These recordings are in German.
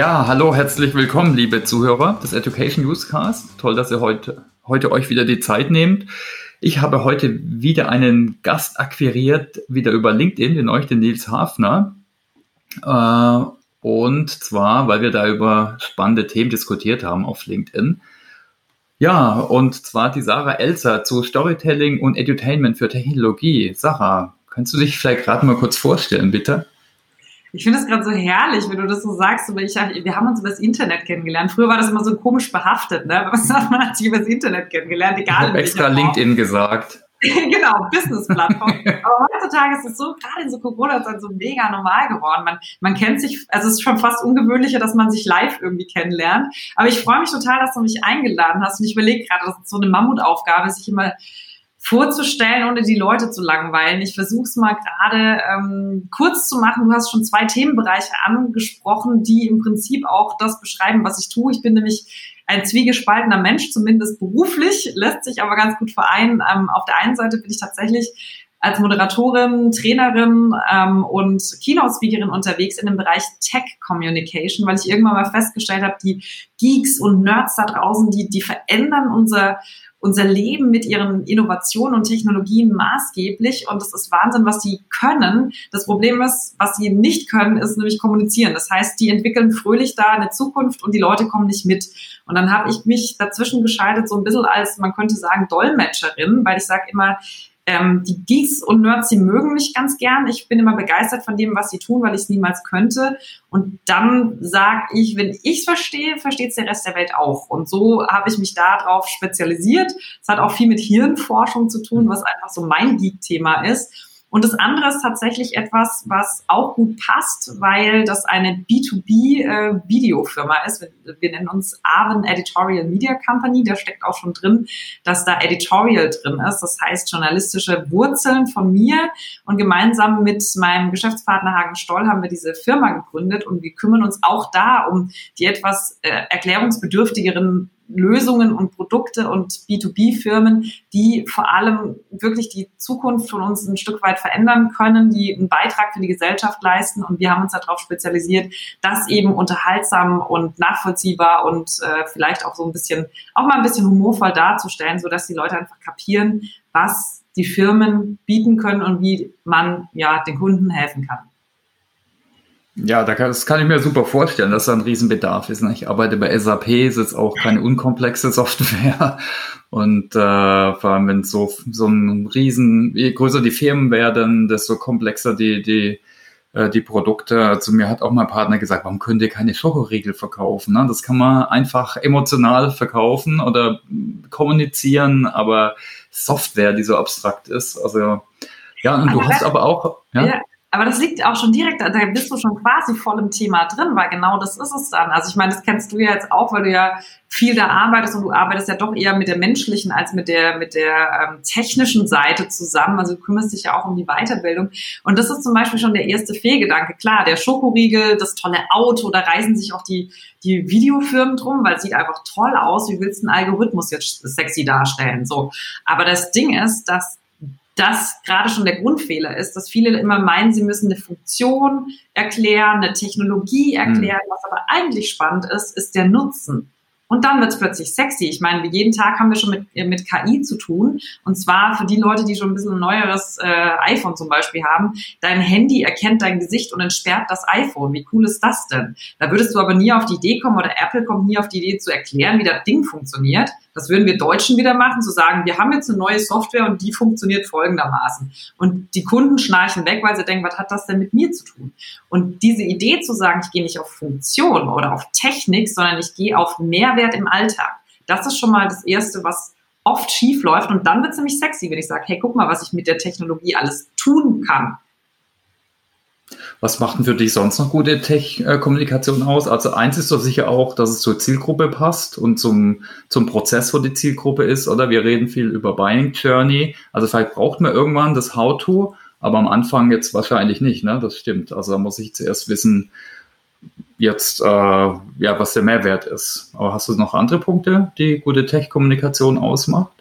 Ja, hallo, herzlich willkommen, liebe Zuhörer des Education Newscast. Toll, dass ihr heute, heute euch wieder die Zeit nehmt. Ich habe heute wieder einen Gast akquiriert, wieder über LinkedIn, den euch, den Nils Hafner. Äh, und zwar, weil wir da über spannende Themen diskutiert haben auf LinkedIn. Ja, und zwar die Sarah Elser zu Storytelling und Edutainment für Technologie. Sarah, kannst du dich vielleicht gerade mal kurz vorstellen, bitte? Ich finde es gerade so herrlich, wenn du das so sagst. Aber ich, wir haben uns über das Internet kennengelernt. Früher war das immer so komisch behaftet, ne? Was man hat sich über das Internet kennengelernt, egal. Ich habe extra LinkedIn gesagt. genau, Business-Plattform. Aber heutzutage ist es so, gerade in so Corona-Zeit, so mega normal geworden. Man, man kennt sich, also es ist schon fast ungewöhnlicher, dass man sich live irgendwie kennenlernt. Aber ich freue mich total, dass du mich eingeladen hast. Und ich überlege gerade, das ist so eine Mammutaufgabe, sich immer vorzustellen, ohne die Leute zu langweilen. Ich versuche es mal gerade ähm, kurz zu machen. Du hast schon zwei Themenbereiche angesprochen, die im Prinzip auch das beschreiben, was ich tue. Ich bin nämlich ein zwiegespaltener Mensch, zumindest beruflich, lässt sich aber ganz gut vereinen. Ähm, auf der einen Seite bin ich tatsächlich als Moderatorin, Trainerin ähm, und Keynote-Speakerin unterwegs in dem Bereich Tech Communication, weil ich irgendwann mal festgestellt habe, die Geeks und Nerds da draußen, die, die verändern unser, unser Leben mit ihren Innovationen und Technologien maßgeblich und es ist Wahnsinn, was sie können. Das Problem ist, was sie nicht können, ist nämlich kommunizieren. Das heißt, die entwickeln fröhlich da eine Zukunft und die Leute kommen nicht mit. Und dann habe ich mich dazwischen geschaltet, so ein bisschen als, man könnte sagen, Dolmetscherin, weil ich sage immer, ähm, die Geeks und Nerds, sie mögen mich ganz gern. Ich bin immer begeistert von dem, was sie tun, weil ich es niemals könnte. Und dann sage ich, wenn ich es verstehe, versteht es der Rest der Welt auch. Und so habe ich mich darauf spezialisiert. Es hat auch viel mit Hirnforschung zu tun, was einfach so mein Geek-Thema ist. Und das andere ist tatsächlich etwas, was auch gut passt, weil das eine B2B-Videofirma äh, ist. Wir, wir, nennen uns Aven Editorial Media Company. Da steckt auch schon drin, dass da Editorial drin ist. Das heißt journalistische Wurzeln von mir. Und gemeinsam mit meinem Geschäftspartner Hagen Stoll haben wir diese Firma gegründet und wir kümmern uns auch da um die etwas äh, erklärungsbedürftigeren Lösungen und Produkte und B2B-Firmen, die vor allem wirklich die Zukunft von uns ein Stück weit verändern können, die einen Beitrag für die Gesellschaft leisten. Und wir haben uns darauf spezialisiert, das eben unterhaltsam und nachvollziehbar und äh, vielleicht auch so ein bisschen, auch mal ein bisschen humorvoll darzustellen, sodass die Leute einfach kapieren, was die Firmen bieten können und wie man ja den Kunden helfen kann. Ja, das kann ich mir super vorstellen, dass da ein Riesenbedarf ist. Ich arbeite bei SAP, ist jetzt auch keine unkomplexe Software. Und äh, vor allem, wenn so, so ein Riesen, je größer die Firmen werden, desto komplexer die, die, äh, die Produkte. Zu also mir hat auch mein Partner gesagt, warum könnt ihr keine Schokoriegel verkaufen? Ne? Das kann man einfach emotional verkaufen oder kommunizieren, aber Software, die so abstrakt ist. Also ja, und du hast aber auch. Ja? ja aber das liegt auch schon direkt, da bist du schon quasi voll im Thema drin, weil genau das ist es dann. Also ich meine, das kennst du ja jetzt auch, weil du ja viel da arbeitest und du arbeitest ja doch eher mit der menschlichen als mit der mit der ähm, technischen Seite zusammen. Also du kümmerst dich ja auch um die Weiterbildung. Und das ist zum Beispiel schon der erste Fehlgedanke. Klar, der Schokoriegel, das tolle Auto, da reisen sich auch die die Videofirmen drum, weil es sieht einfach toll aus. Wie willst du einen Algorithmus jetzt sexy darstellen? So. Aber das Ding ist, dass das gerade schon der Grundfehler ist, dass viele immer meinen, sie müssen eine Funktion erklären, eine Technologie erklären. Mhm. Was aber eigentlich spannend ist, ist der Nutzen. Und dann wird es plötzlich sexy. Ich meine, jeden Tag haben wir schon mit, äh, mit KI zu tun. Und zwar für die Leute, die schon ein bisschen ein neueres äh, iPhone zum Beispiel haben. Dein Handy erkennt dein Gesicht und entsperrt das iPhone. Wie cool ist das denn? Da würdest du aber nie auf die Idee kommen oder Apple kommt nie auf die Idee zu erklären, wie das Ding funktioniert. Das würden wir Deutschen wieder machen, zu sagen, wir haben jetzt eine neue Software und die funktioniert folgendermaßen. Und die Kunden schnarchen weg, weil sie denken, was hat das denn mit mir zu tun? Und diese Idee zu sagen, ich gehe nicht auf Funktion oder auf Technik, sondern ich gehe auf Mehrwert im Alltag. Das ist schon mal das Erste, was oft schief läuft. Und dann wird es nämlich sexy, wenn ich sage, hey, guck mal, was ich mit der Technologie alles tun kann. Was macht denn für dich sonst noch gute Tech-Kommunikation aus? Also eins ist doch sicher auch, dass es zur Zielgruppe passt und zum, zum Prozess, wo die Zielgruppe ist, oder? Wir reden viel über Buying Journey. Also vielleicht braucht man irgendwann das How-To, aber am Anfang jetzt wahrscheinlich nicht, ne? Das stimmt. Also da muss ich zuerst wissen, jetzt, äh, ja, was der Mehrwert ist. Aber hast du noch andere Punkte, die gute Tech-Kommunikation ausmacht?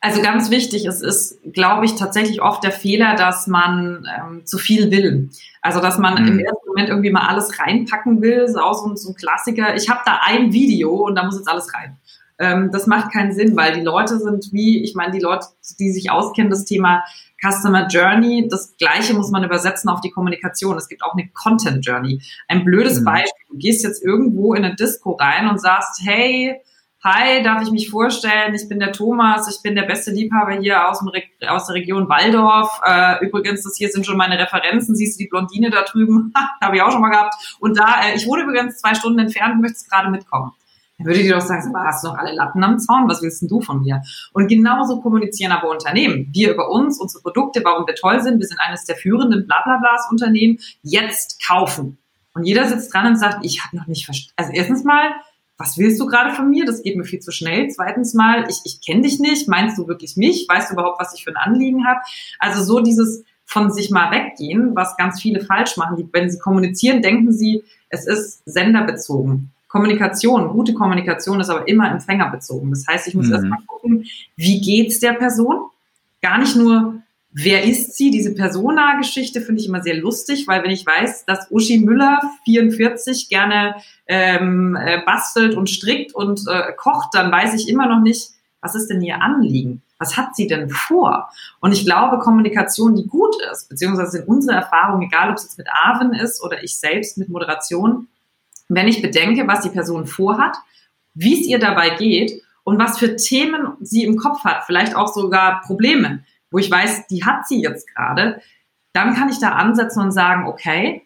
Also ganz wichtig, es ist, glaube ich, tatsächlich oft der Fehler, dass man ähm, zu viel will. Also dass man mhm. im ersten Moment irgendwie mal alles reinpacken will, ist auch so, so ein Klassiker. Ich habe da ein Video und da muss jetzt alles rein. Ähm, das macht keinen Sinn, weil die Leute sind wie, ich meine, die Leute, die sich auskennen, das Thema Customer Journey, das gleiche muss man übersetzen auf die Kommunikation. Es gibt auch eine Content Journey. Ein blödes mhm. Beispiel, du gehst jetzt irgendwo in eine Disco rein und sagst, hey, Hi, darf ich mich vorstellen? Ich bin der Thomas, ich bin der beste Liebhaber hier aus, dem aus der Region Waldorf. Äh, übrigens, das hier sind schon meine Referenzen. Siehst du die Blondine da drüben? Habe ich auch schon mal gehabt. Und da, äh, ich wohne übrigens zwei Stunden entfernt und möchte gerade mitkommen. Dann würde ich dir doch sagen, aber hast du noch alle Latten am Zaun? Was willst denn du von mir? Und genauso kommunizieren aber Unternehmen. Wir über uns, unsere Produkte, warum wir toll sind. Wir sind eines der führenden Blablablas Unternehmen. Jetzt kaufen. Und jeder sitzt dran und sagt, ich habe noch nicht verstanden. Also erstens mal, was willst du gerade von mir? Das geht mir viel zu schnell. Zweitens mal, ich, ich kenne dich nicht. Meinst du wirklich mich? Weißt du überhaupt, was ich für ein Anliegen habe? Also so dieses von sich mal weggehen, was ganz viele falsch machen. Die, wenn sie kommunizieren, denken sie, es ist senderbezogen. Kommunikation, gute Kommunikation ist aber immer empfängerbezogen. Das heißt, ich muss mhm. erstmal gucken, wie geht's der Person? Gar nicht nur, Wer ist sie? Diese Persona-Geschichte finde ich immer sehr lustig, weil wenn ich weiß, dass Uschi Müller 44 gerne ähm, äh, bastelt und strickt und äh, kocht, dann weiß ich immer noch nicht, was ist denn ihr Anliegen? Was hat sie denn vor? Und ich glaube, Kommunikation, die gut ist, beziehungsweise in unserer Erfahrung, egal ob es jetzt mit Arwen ist oder ich selbst mit Moderation, wenn ich bedenke, was die Person vorhat, wie es ihr dabei geht und was für Themen sie im Kopf hat, vielleicht auch sogar Probleme, wo ich weiß, die hat sie jetzt gerade, dann kann ich da ansetzen und sagen, okay,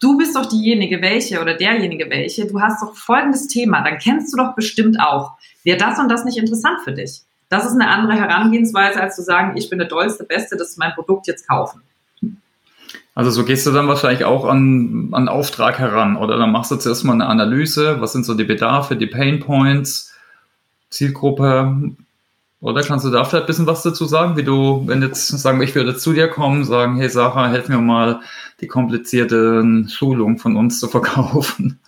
du bist doch diejenige welche oder derjenige welche, du hast doch folgendes Thema, dann kennst du doch bestimmt auch. Wäre das und das nicht interessant für dich? Das ist eine andere Herangehensweise, als zu sagen, ich bin der dollste, beste, das ist mein Produkt jetzt kaufen. Also so gehst du dann wahrscheinlich auch an, an Auftrag heran, oder? Dann machst du zuerst mal eine Analyse, was sind so die Bedarfe, die Pain Points, Zielgruppe, oder kannst du da vielleicht ein bisschen was dazu sagen, wie du, wenn jetzt, sagen wir, ich würde zu dir kommen, sagen, hey Sarah, helf mir mal, die komplizierten Schulungen von uns zu verkaufen?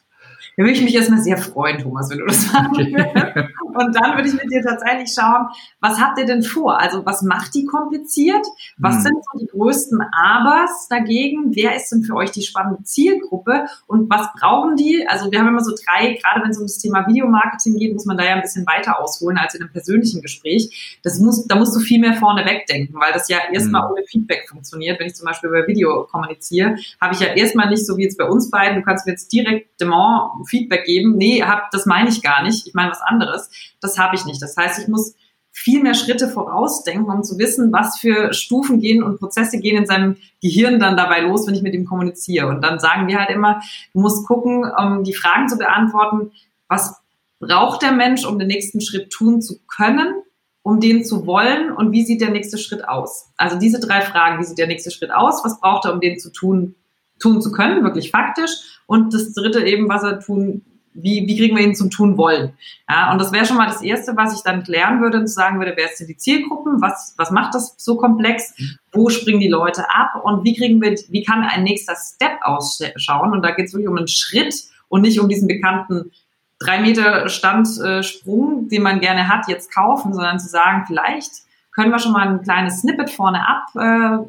Da würde ich mich erstmal sehr freuen, Thomas, wenn du das machen würdest. Und dann würde ich mit dir tatsächlich schauen, was habt ihr denn vor? Also was macht die kompliziert? Was hm. sind so die größten Abers dagegen? Wer ist denn für euch die spannende Zielgruppe? Und was brauchen die? Also wir haben immer so drei, gerade wenn es um das Thema Videomarketing geht, muss man da ja ein bisschen weiter ausholen als in einem persönlichen Gespräch. Das muss, da musst du viel mehr vorne wegdenken, weil das ja erstmal hm. ohne Feedback funktioniert. Wenn ich zum Beispiel über Video kommuniziere, habe ich ja erstmal nicht so wie jetzt bei uns beiden, du kannst mir jetzt direkt Demand Feedback geben. Nee, hab, das meine ich gar nicht. Ich meine was anderes. Das habe ich nicht. Das heißt, ich muss viel mehr Schritte vorausdenken, um zu wissen, was für Stufen gehen und Prozesse gehen in seinem Gehirn dann dabei los, wenn ich mit ihm kommuniziere. Und dann sagen wir halt immer, du musst gucken, um die Fragen zu beantworten, was braucht der Mensch, um den nächsten Schritt tun zu können, um den zu wollen und wie sieht der nächste Schritt aus? Also diese drei Fragen, wie sieht der nächste Schritt aus, was braucht er, um den zu tun, tun zu können, wirklich faktisch und das dritte eben, was er tun, wie, wie kriegen wir ihn zum Tun wollen. Ja, und das wäre schon mal das Erste, was ich dann klären würde und sagen würde, wer sind die Zielgruppen, was, was macht das so komplex, wo springen die Leute ab und wie kriegen wir, wie kann ein nächster Step ausschauen? Und da geht es wirklich um einen Schritt und nicht um diesen bekannten drei Meter Standsprung, den man gerne hat, jetzt kaufen, sondern zu sagen, vielleicht können wir schon mal ein kleines Snippet vorne ab äh,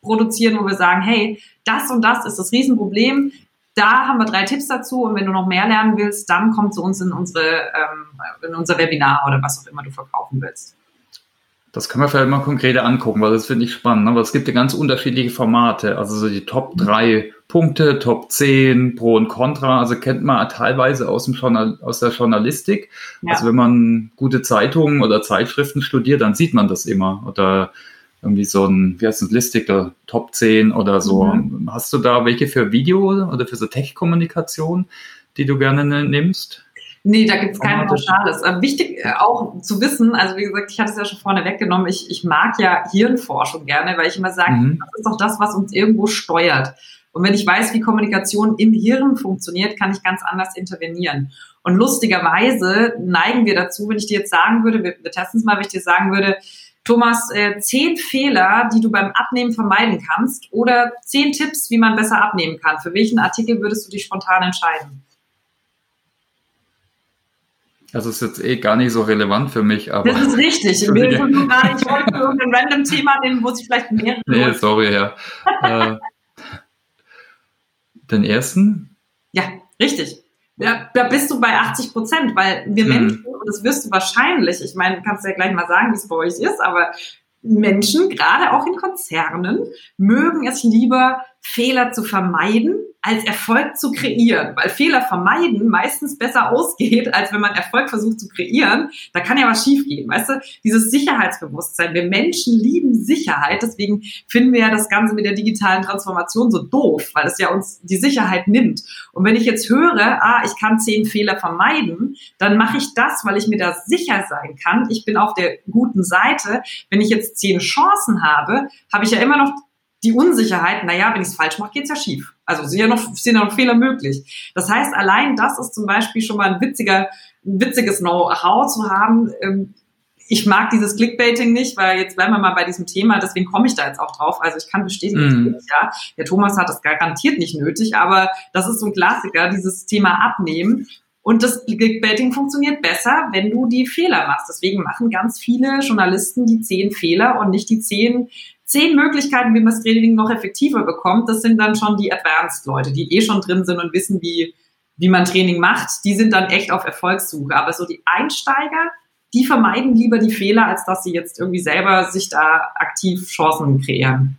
produzieren, wo wir sagen, hey, das und das ist das Riesenproblem. Da haben wir drei Tipps dazu und wenn du noch mehr lernen willst, dann komm zu uns in, unsere, ähm, in unser Webinar oder was auch immer du verkaufen willst. Das können wir vielleicht mal konkreter angucken, weil das finde ich spannend. Aber es gibt ja ganz unterschiedliche Formate. Also so die Top 3 Punkte, Top 10, Pro und Contra. Also kennt man teilweise aus, dem Journal aus der Journalistik. Ja. Also wenn man gute Zeitungen oder Zeitschriften studiert, dann sieht man das immer. Oder irgendwie so ein, wie heißt das, Listik der Top 10 oder so. Mhm. Hast du da welche für Video oder für so Tech-Kommunikation, die du gerne nimmst? Nee, da gibt es kein Pauschales. Äh, wichtig äh, auch zu wissen, also wie gesagt, ich hatte es ja schon vorne weggenommen, ich, ich mag ja Hirnforschung gerne, weil ich immer sage, mhm. das ist doch das, was uns irgendwo steuert. Und wenn ich weiß, wie Kommunikation im Hirn funktioniert, kann ich ganz anders intervenieren. Und lustigerweise neigen wir dazu, wenn ich dir jetzt sagen würde, wir, wir testen es mal, wenn ich dir sagen würde, Thomas, äh, zehn Fehler, die du beim Abnehmen vermeiden kannst oder zehn Tipps, wie man besser abnehmen kann. Für welchen Artikel würdest du dich spontan entscheiden? Das ist jetzt eh gar nicht so relevant für mich, aber. Das ist richtig. Ich wollte irgendein random Thema nehmen, wo sich vielleicht mehrere. Nee, sorry, ja. äh, den ersten? Ja, richtig. Ja, da bist du bei 80 Prozent, weil wir mhm. Menschen, und das wirst du wahrscheinlich, ich meine, kannst du ja gleich mal sagen, wie es bei euch ist, aber Menschen, gerade auch in Konzernen, mögen es lieber, Fehler zu vermeiden, als Erfolg zu kreieren, weil Fehler vermeiden meistens besser ausgeht, als wenn man Erfolg versucht zu kreieren. Da kann ja was schiefgehen, weißt du? Dieses Sicherheitsbewusstsein. Wir Menschen lieben Sicherheit, deswegen finden wir ja das Ganze mit der digitalen Transformation so doof, weil es ja uns die Sicherheit nimmt. Und wenn ich jetzt höre, ah, ich kann zehn Fehler vermeiden, dann mache ich das, weil ich mir da sicher sein kann. Ich bin auf der guten Seite. Wenn ich jetzt zehn Chancen habe, habe ich ja immer noch die Unsicherheit, naja, wenn ich es falsch mache, geht's ja schief. Also sind ja, noch, sind ja noch Fehler möglich. Das heißt, allein das ist zum Beispiel schon mal ein witziger, ein witziges Know-how zu haben. Ähm, ich mag dieses Clickbaiting nicht, weil jetzt bleiben wir mal bei diesem Thema, deswegen komme ich da jetzt auch drauf. Also ich kann bestätigen, mm. ja, der Thomas hat das garantiert nicht nötig, aber das ist so ein Klassiker, dieses Thema abnehmen. Und das Clickbaiting funktioniert besser, wenn du die Fehler machst. Deswegen machen ganz viele Journalisten die zehn Fehler und nicht die zehn zehn Möglichkeiten, wie man das Training noch effektiver bekommt, das sind dann schon die Advanced-Leute, die eh schon drin sind und wissen, wie, wie man Training macht. Die sind dann echt auf Erfolgssuche. Aber so die Einsteiger, die vermeiden lieber die Fehler, als dass sie jetzt irgendwie selber sich da aktiv Chancen kreieren.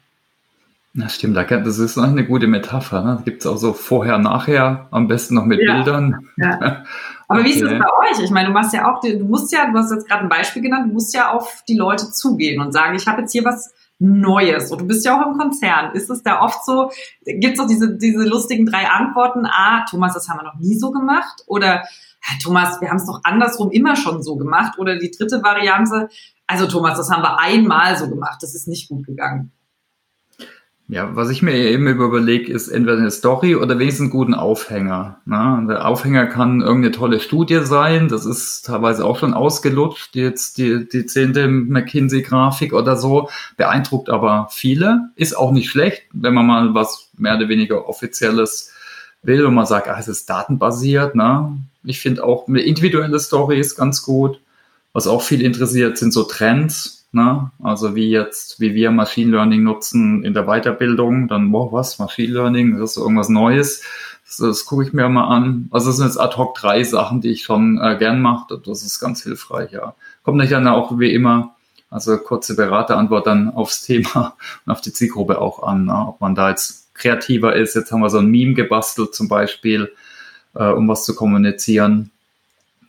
Na stimmt, das ist eine gute Metapher. Ne? Gibt es auch so vorher, nachher, am besten noch mit ja. Bildern. Ja. Aber okay. wie ist es bei euch? Ich meine, du machst ja auch, du musst ja, du hast jetzt gerade ein Beispiel genannt, du musst ja auf die Leute zugehen und sagen, ich habe jetzt hier was Neues? Und du bist ja auch im Konzern. Ist es da oft so, gibt es auch diese, diese lustigen drei Antworten? Ah, Thomas, das haben wir noch nie so gemacht. Oder Thomas, wir haben es doch andersrum immer schon so gemacht. Oder die dritte Variante, also Thomas, das haben wir einmal so gemacht. Das ist nicht gut gegangen. Ja, was ich mir eben überlege, ist entweder eine Story oder wenigstens einen guten Aufhänger. Ne? Der Aufhänger kann irgendeine tolle Studie sein, das ist teilweise auch schon ausgelutscht, jetzt die, die zehnte McKinsey-Grafik oder so, beeindruckt aber viele, ist auch nicht schlecht, wenn man mal was mehr oder weniger Offizielles will und man sagt, ah, es ist datenbasiert. Ne? Ich finde auch eine individuelle Story ist ganz gut. Was auch viel interessiert, sind so Trends Ne? Also wie jetzt, wie wir Machine Learning nutzen in der Weiterbildung, dann, boah, was, Machine Learning, das ist irgendwas Neues. Das, das gucke ich mir mal an. Also das sind jetzt ad hoc drei Sachen, die ich schon äh, gern mache. Das ist ganz hilfreich, ja. Kommt nicht dann auch wie immer, also kurze Beraterantwort dann aufs Thema und auf die Zielgruppe auch an, ne? ob man da jetzt kreativer ist. Jetzt haben wir so ein Meme gebastelt zum Beispiel, äh, um was zu kommunizieren.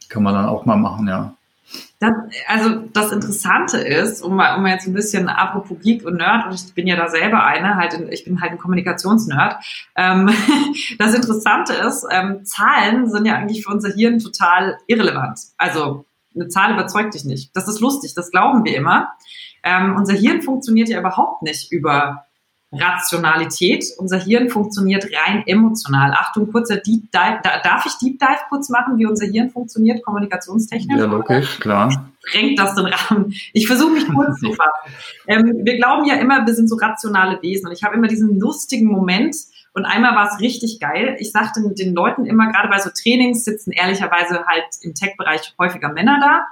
Kann man dann auch mal machen, ja. Das, also das Interessante ist, um mal, um mal jetzt ein bisschen apropos Geek und Nerd, und ich bin ja da selber eine, halt in, ich bin halt ein Kommunikationsnerd. Ähm, das Interessante ist, ähm, Zahlen sind ja eigentlich für unser Hirn total irrelevant. Also eine Zahl überzeugt dich nicht. Das ist lustig, das glauben wir immer. Ähm, unser Hirn funktioniert ja überhaupt nicht über Rationalität. Unser Hirn funktioniert rein emotional. Achtung, kurzer Deep Dive. darf ich Deep Dive kurz machen, wie unser Hirn funktioniert, kommunikationstechnisch? Ja, logisch, klar. Sprengt das den Rahmen? Ich versuche mich kurz zu fassen. Ähm, wir glauben ja immer, wir sind so rationale Wesen. Und ich habe immer diesen lustigen Moment, und einmal war es richtig geil. Ich sagte den Leuten immer, gerade bei so Trainings sitzen ehrlicherweise halt im Tech-Bereich häufiger Männer da.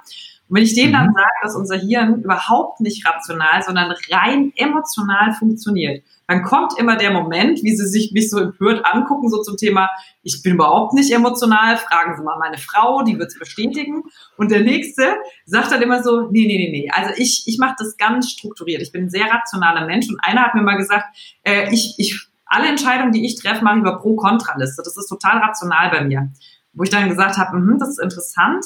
Und wenn ich denen dann mhm. sage, dass unser Hirn überhaupt nicht rational, sondern rein emotional funktioniert, dann kommt immer der Moment, wie sie sich mich so empört angucken, so zum Thema, ich bin überhaupt nicht emotional, fragen Sie mal meine Frau, die wird es bestätigen. Und der Nächste sagt dann immer so, nee, nee, nee, nee, also ich, ich mache das ganz strukturiert. Ich bin ein sehr rationaler Mensch und einer hat mir mal gesagt, äh, ich, ich, alle Entscheidungen, die ich treffe, mache ich über Pro-Kontra-Liste. Das ist total rational bei mir. Wo ich dann gesagt habe, mh, das ist interessant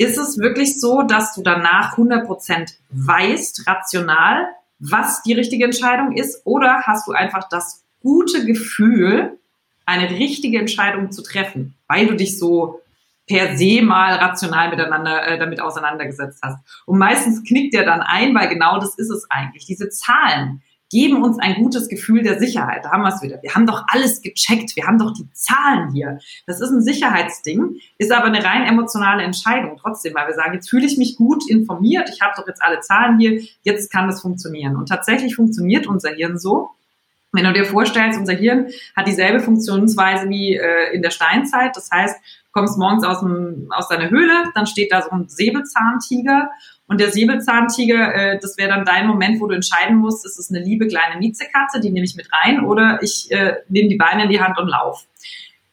ist es wirklich so, dass du danach 100% weißt, rational, was die richtige Entscheidung ist? Oder hast du einfach das gute Gefühl, eine richtige Entscheidung zu treffen, weil du dich so per se mal rational miteinander äh, damit auseinandergesetzt hast. Und meistens knickt der dann ein, weil genau das ist es eigentlich. Diese Zahlen, geben uns ein gutes Gefühl der Sicherheit. Da haben wir es wieder. Wir haben doch alles gecheckt. Wir haben doch die Zahlen hier. Das ist ein Sicherheitsding, ist aber eine rein emotionale Entscheidung trotzdem, weil wir sagen, jetzt fühle ich mich gut informiert. Ich habe doch jetzt alle Zahlen hier. Jetzt kann das funktionieren. Und tatsächlich funktioniert unser Hirn so. Wenn du dir vorstellst, unser Hirn hat dieselbe Funktionsweise wie äh, in der Steinzeit. Das heißt, kommst morgens aus, dem, aus deiner Höhle, dann steht da so ein Säbelzahntiger und der Säbelzahntiger, äh, das wäre dann dein Moment, wo du entscheiden musst, ist es eine liebe kleine Miezekatze, die nehme ich mit rein oder ich äh, nehme die Beine in die Hand und lauf.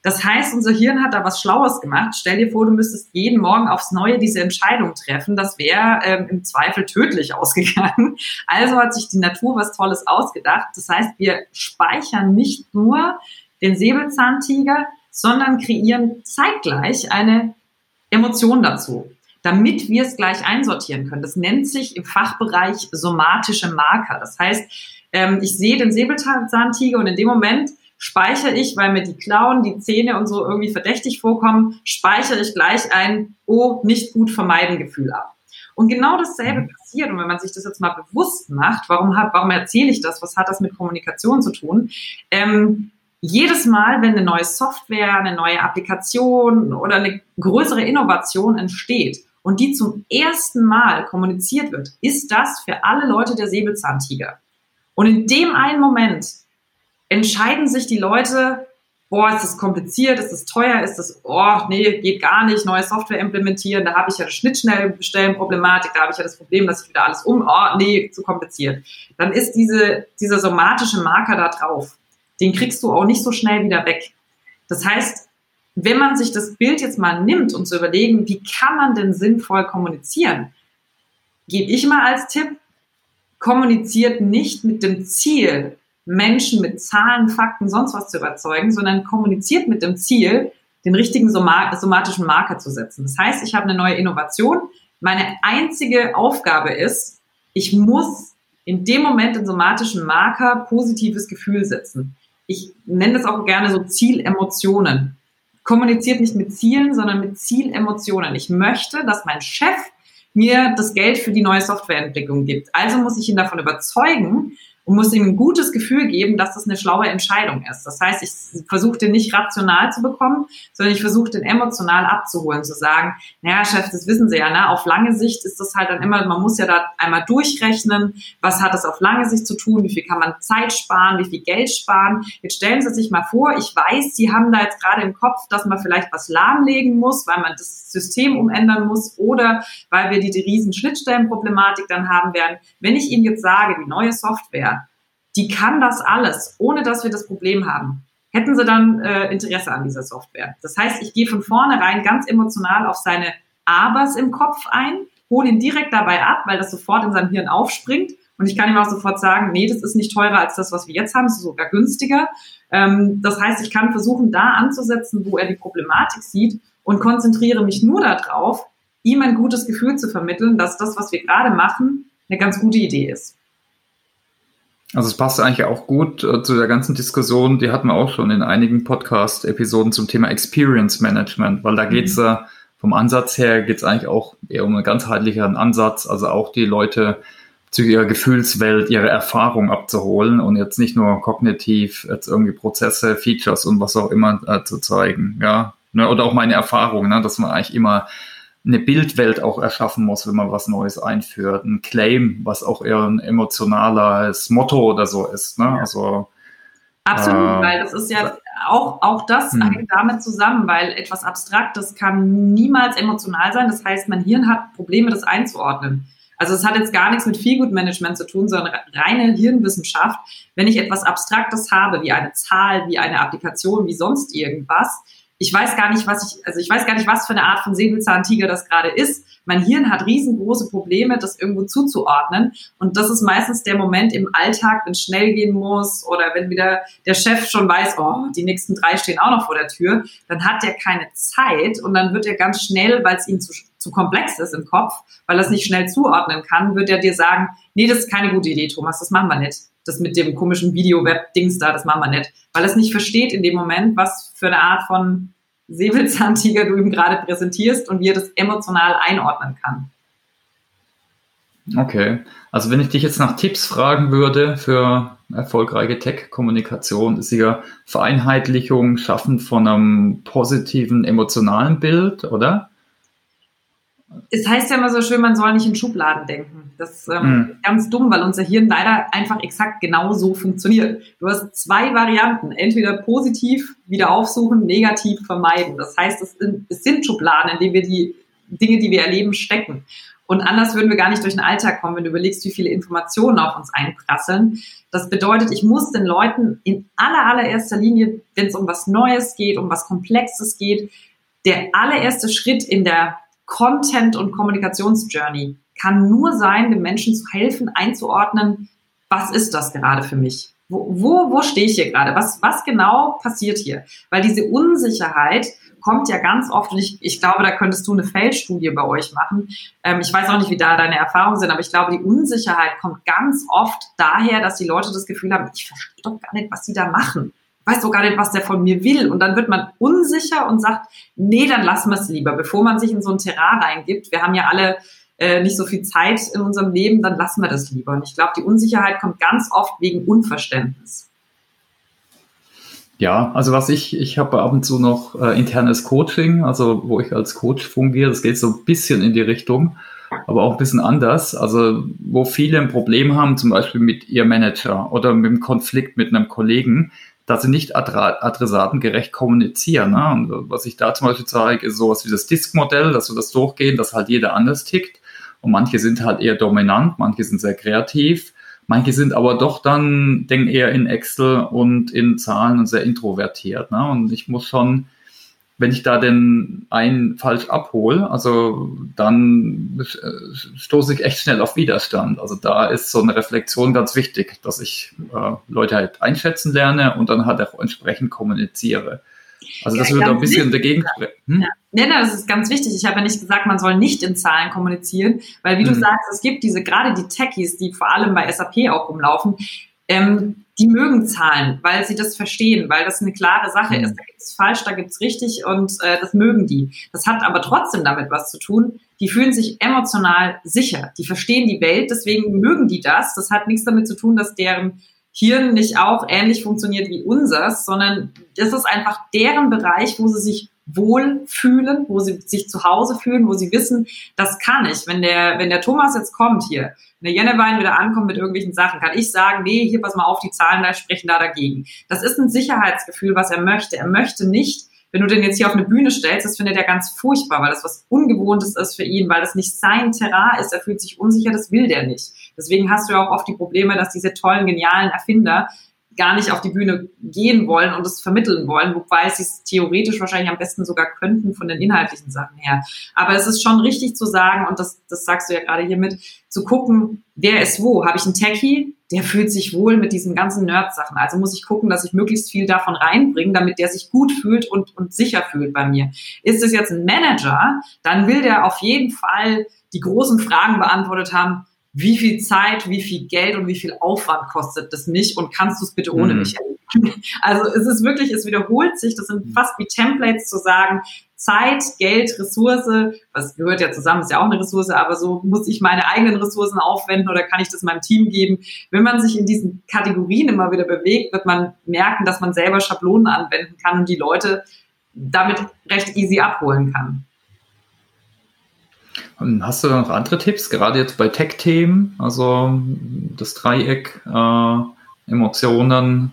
Das heißt, unser Hirn hat da was Schlaues gemacht. Stell dir vor, du müsstest jeden Morgen aufs Neue diese Entscheidung treffen. Das wäre ähm, im Zweifel tödlich ausgegangen. Also hat sich die Natur was Tolles ausgedacht. Das heißt, wir speichern nicht nur den Säbelzahntiger, sondern kreieren zeitgleich eine Emotion dazu, damit wir es gleich einsortieren können. Das nennt sich im Fachbereich somatische Marker. Das heißt, ähm, ich sehe den Säbelzahntiger und in dem Moment speichere ich, weil mir die Klauen, die Zähne und so irgendwie verdächtig vorkommen, speichere ich gleich ein, oh, nicht gut vermeiden Gefühl ab. Und genau dasselbe mhm. passiert. Und wenn man sich das jetzt mal bewusst macht, warum, hat, warum erzähle ich das? Was hat das mit Kommunikation zu tun? Ähm, jedes Mal, wenn eine neue Software, eine neue Applikation oder eine größere Innovation entsteht und die zum ersten Mal kommuniziert wird, ist das für alle Leute der Säbelzahntiger. Und in dem einen Moment entscheiden sich die Leute, boah, ist das kompliziert, ist das teuer, ist das, oh, nee, geht gar nicht, neue Software implementieren, da habe ich ja eine Schnittstellenproblematik, da habe ich ja das Problem, dass ich wieder alles um, oh, nee, zu kompliziert. Dann ist diese, dieser somatische Marker da drauf. Den kriegst du auch nicht so schnell wieder weg. Das heißt, wenn man sich das Bild jetzt mal nimmt und zu überlegen, wie kann man denn sinnvoll kommunizieren, gebe ich mal als Tipp, kommuniziert nicht mit dem Ziel, Menschen mit Zahlen, Fakten, sonst was zu überzeugen, sondern kommuniziert mit dem Ziel, den richtigen somatischen Marker zu setzen. Das heißt, ich habe eine neue Innovation. Meine einzige Aufgabe ist, ich muss in dem Moment den somatischen Marker positives Gefühl setzen. Ich nenne das auch gerne so Zielemotionen. Kommuniziert nicht mit Zielen, sondern mit Zielemotionen. Ich möchte, dass mein Chef mir das Geld für die neue Softwareentwicklung gibt. Also muss ich ihn davon überzeugen, und muss ihm ein gutes Gefühl geben, dass das eine schlaue Entscheidung ist. Das heißt, ich versuche den nicht rational zu bekommen, sondern ich versuche den emotional abzuholen, zu sagen, naja, Chef, das wissen Sie ja, ne? auf lange Sicht ist das halt dann immer, man muss ja da einmal durchrechnen, was hat das auf lange Sicht zu tun, wie viel kann man Zeit sparen, wie viel Geld sparen. Jetzt stellen Sie sich mal vor, ich weiß, Sie haben da jetzt gerade im Kopf, dass man vielleicht was lahmlegen muss, weil man das System umändern muss oder weil wir die, die riesen Schnittstellenproblematik dann haben werden. Wenn ich Ihnen jetzt sage, die neue Software, die kann das alles, ohne dass wir das Problem haben. Hätten sie dann äh, Interesse an dieser Software. Das heißt, ich gehe von vornherein ganz emotional auf seine Abers im Kopf ein, hole ihn direkt dabei ab, weil das sofort in seinem Hirn aufspringt. Und ich kann ihm auch sofort sagen, nee, das ist nicht teurer als das, was wir jetzt haben, es ist sogar günstiger. Ähm, das heißt, ich kann versuchen, da anzusetzen, wo er die Problematik sieht und konzentriere mich nur darauf, ihm ein gutes Gefühl zu vermitteln, dass das, was wir gerade machen, eine ganz gute Idee ist. Also es passt eigentlich auch gut äh, zu der ganzen Diskussion, die hatten wir auch schon in einigen Podcast-Episoden zum Thema Experience Management, weil da mhm. geht's äh, vom Ansatz her geht's eigentlich auch eher um einen ganzheitlicheren Ansatz, also auch die Leute zu ihrer Gefühlswelt, ihre Erfahrung abzuholen und jetzt nicht nur kognitiv jetzt irgendwie Prozesse, Features und was auch immer äh, zu zeigen, ja. Ne? Oder auch meine Erfahrung, ne? dass man eigentlich immer eine Bildwelt auch erschaffen muss, wenn man was Neues einführt. Ein Claim, was auch eher ein emotionales Motto oder so ist. Ne? Also, Absolut, äh, weil das ist ja auch, auch das hm. hängt damit zusammen, weil etwas Abstraktes kann niemals emotional sein. Das heißt, mein Hirn hat Probleme, das einzuordnen. Also es hat jetzt gar nichts mit Feelgood-Management zu tun, sondern reine Hirnwissenschaft. Wenn ich etwas Abstraktes habe, wie eine Zahl, wie eine Applikation, wie sonst irgendwas, ich weiß gar nicht, was ich, also ich weiß gar nicht, was für eine Art von Säbelzahntiger das gerade ist. Mein Hirn hat riesengroße Probleme, das irgendwo zuzuordnen. Und das ist meistens der Moment im Alltag, wenn es schnell gehen muss oder wenn wieder der Chef schon weiß, oh, die nächsten drei stehen auch noch vor der Tür, dann hat der keine Zeit und dann wird er ganz schnell, weil es ihm zu, zu komplex ist im Kopf, weil er es nicht schnell zuordnen kann, wird er dir sagen, nee, das ist keine gute Idee, Thomas, das machen wir nicht das mit dem komischen Video-Web-Dings da, das machen wir nicht. Weil es nicht versteht in dem Moment, was für eine Art von Säbelzahntiger du ihm gerade präsentierst und wie er das emotional einordnen kann. Okay, also wenn ich dich jetzt nach Tipps fragen würde für erfolgreiche Tech-Kommunikation, ist ja Vereinheitlichung, Schaffen, Schaffen von einem positiven emotionalen Bild, oder? Es heißt ja immer so schön, man soll nicht in Schubladen denken. Das ähm, mhm. ist ganz dumm, weil unser Hirn leider einfach exakt genau so funktioniert. Du hast zwei Varianten. Entweder positiv wieder aufsuchen, negativ vermeiden. Das heißt, es sind, es sind Schubladen, in denen wir die Dinge, die wir erleben, stecken. Und anders würden wir gar nicht durch den Alltag kommen, wenn du überlegst, wie viele Informationen auf uns einprasseln. Das bedeutet, ich muss den Leuten in aller, allererster Linie, wenn es um was Neues geht, um was Komplexes geht, der allererste Schritt in der Content- und Kommunikationsjourney kann nur sein, den Menschen zu helfen, einzuordnen, was ist das gerade für mich? Wo, wo, wo stehe ich hier gerade? Was, was genau passiert hier? Weil diese Unsicherheit kommt ja ganz oft, und ich, ich glaube, da könntest du eine Feldstudie bei euch machen. Ähm, ich weiß auch nicht, wie da deine Erfahrungen sind, aber ich glaube, die Unsicherheit kommt ganz oft daher, dass die Leute das Gefühl haben, ich verstehe doch gar nicht, was sie da machen weiß doch gar nicht, was der von mir will. Und dann wird man unsicher und sagt, nee, dann lassen wir es lieber, bevor man sich in so ein Terrain reingibt. Wir haben ja alle äh, nicht so viel Zeit in unserem Leben, dann lassen wir das lieber. Und ich glaube, die Unsicherheit kommt ganz oft wegen Unverständnis. Ja, also was ich, ich habe ab und zu noch äh, internes Coaching, also wo ich als Coach fungiere, das geht so ein bisschen in die Richtung, aber auch ein bisschen anders. Also wo viele ein Problem haben, zum Beispiel mit ihrem Manager oder mit einem Konflikt mit einem Kollegen, dass sie nicht adressatengerecht kommunizieren. Ne? Und was ich da zum Beispiel zeige, ist sowas wie das Disk-Modell, dass wir das durchgehen, dass halt jeder anders tickt. Und manche sind halt eher dominant, manche sind sehr kreativ, manche sind aber doch dann, denken eher in Excel und in Zahlen und sehr introvertiert. Ne? Und ich muss schon wenn ich da den einen falsch abhole, also dann äh, stoße ich echt schnell auf Widerstand. Also da ist so eine Reflexion ganz wichtig, dass ich äh, Leute halt einschätzen lerne und dann halt auch entsprechend kommuniziere. Also das ja, wird ein bisschen dagegen sprechen. Hm? Ja. Nee, nee, das ist ganz wichtig. Ich habe ja nicht gesagt, man soll nicht in Zahlen kommunizieren, weil wie hm. du sagst, es gibt diese, gerade die Techies, die vor allem bei SAP auch rumlaufen, ähm, die mögen Zahlen, weil sie das verstehen, weil das eine klare Sache mhm. ist. Da gibt es falsch, da gibt es richtig und äh, das mögen die. Das hat aber trotzdem damit was zu tun. Die fühlen sich emotional sicher. Die verstehen die Welt, deswegen mögen die das. Das hat nichts damit zu tun, dass deren Hirn nicht auch ähnlich funktioniert wie unseres, sondern das ist einfach deren Bereich, wo sie sich wohlfühlen, wo sie sich zu Hause fühlen, wo sie wissen, das kann ich. Wenn der, wenn der Thomas jetzt kommt hier, wenn der Jennewein wieder ankommt mit irgendwelchen Sachen, kann ich sagen, nee, hier pass mal auf, die Zahlen da sprechen da dagegen. Das ist ein Sicherheitsgefühl, was er möchte. Er möchte nicht, wenn du den jetzt hier auf eine Bühne stellst, das findet er ganz furchtbar, weil das was Ungewohntes ist für ihn, weil das nicht sein Terrain ist. Er fühlt sich unsicher, das will der nicht. Deswegen hast du ja auch oft die Probleme, dass diese tollen, genialen Erfinder gar nicht auf die Bühne gehen wollen und es vermitteln wollen, wobei sie es theoretisch wahrscheinlich am besten sogar könnten von den inhaltlichen Sachen her. Aber es ist schon richtig zu sagen, und das, das sagst du ja gerade hiermit, zu gucken, wer ist wo. Habe ich einen Techie, der fühlt sich wohl mit diesen ganzen Nerd-Sachen. Also muss ich gucken, dass ich möglichst viel davon reinbringe, damit der sich gut fühlt und, und sicher fühlt bei mir. Ist es jetzt ein Manager, dann will der auf jeden Fall die großen Fragen beantwortet haben, wie viel Zeit, wie viel Geld und wie viel Aufwand kostet das mich und kannst du es bitte ohne mhm. mich erledigen? Also es ist wirklich, es wiederholt sich, das sind mhm. fast wie Templates zu sagen, Zeit, Geld, Ressource, was gehört ja zusammen, ist ja auch eine Ressource, aber so muss ich meine eigenen Ressourcen aufwenden oder kann ich das meinem Team geben? Wenn man sich in diesen Kategorien immer wieder bewegt, wird man merken, dass man selber Schablonen anwenden kann und die Leute damit recht easy abholen kann. Hast du noch andere Tipps, gerade jetzt bei Tech-Themen, also das Dreieck, äh, Emotionen,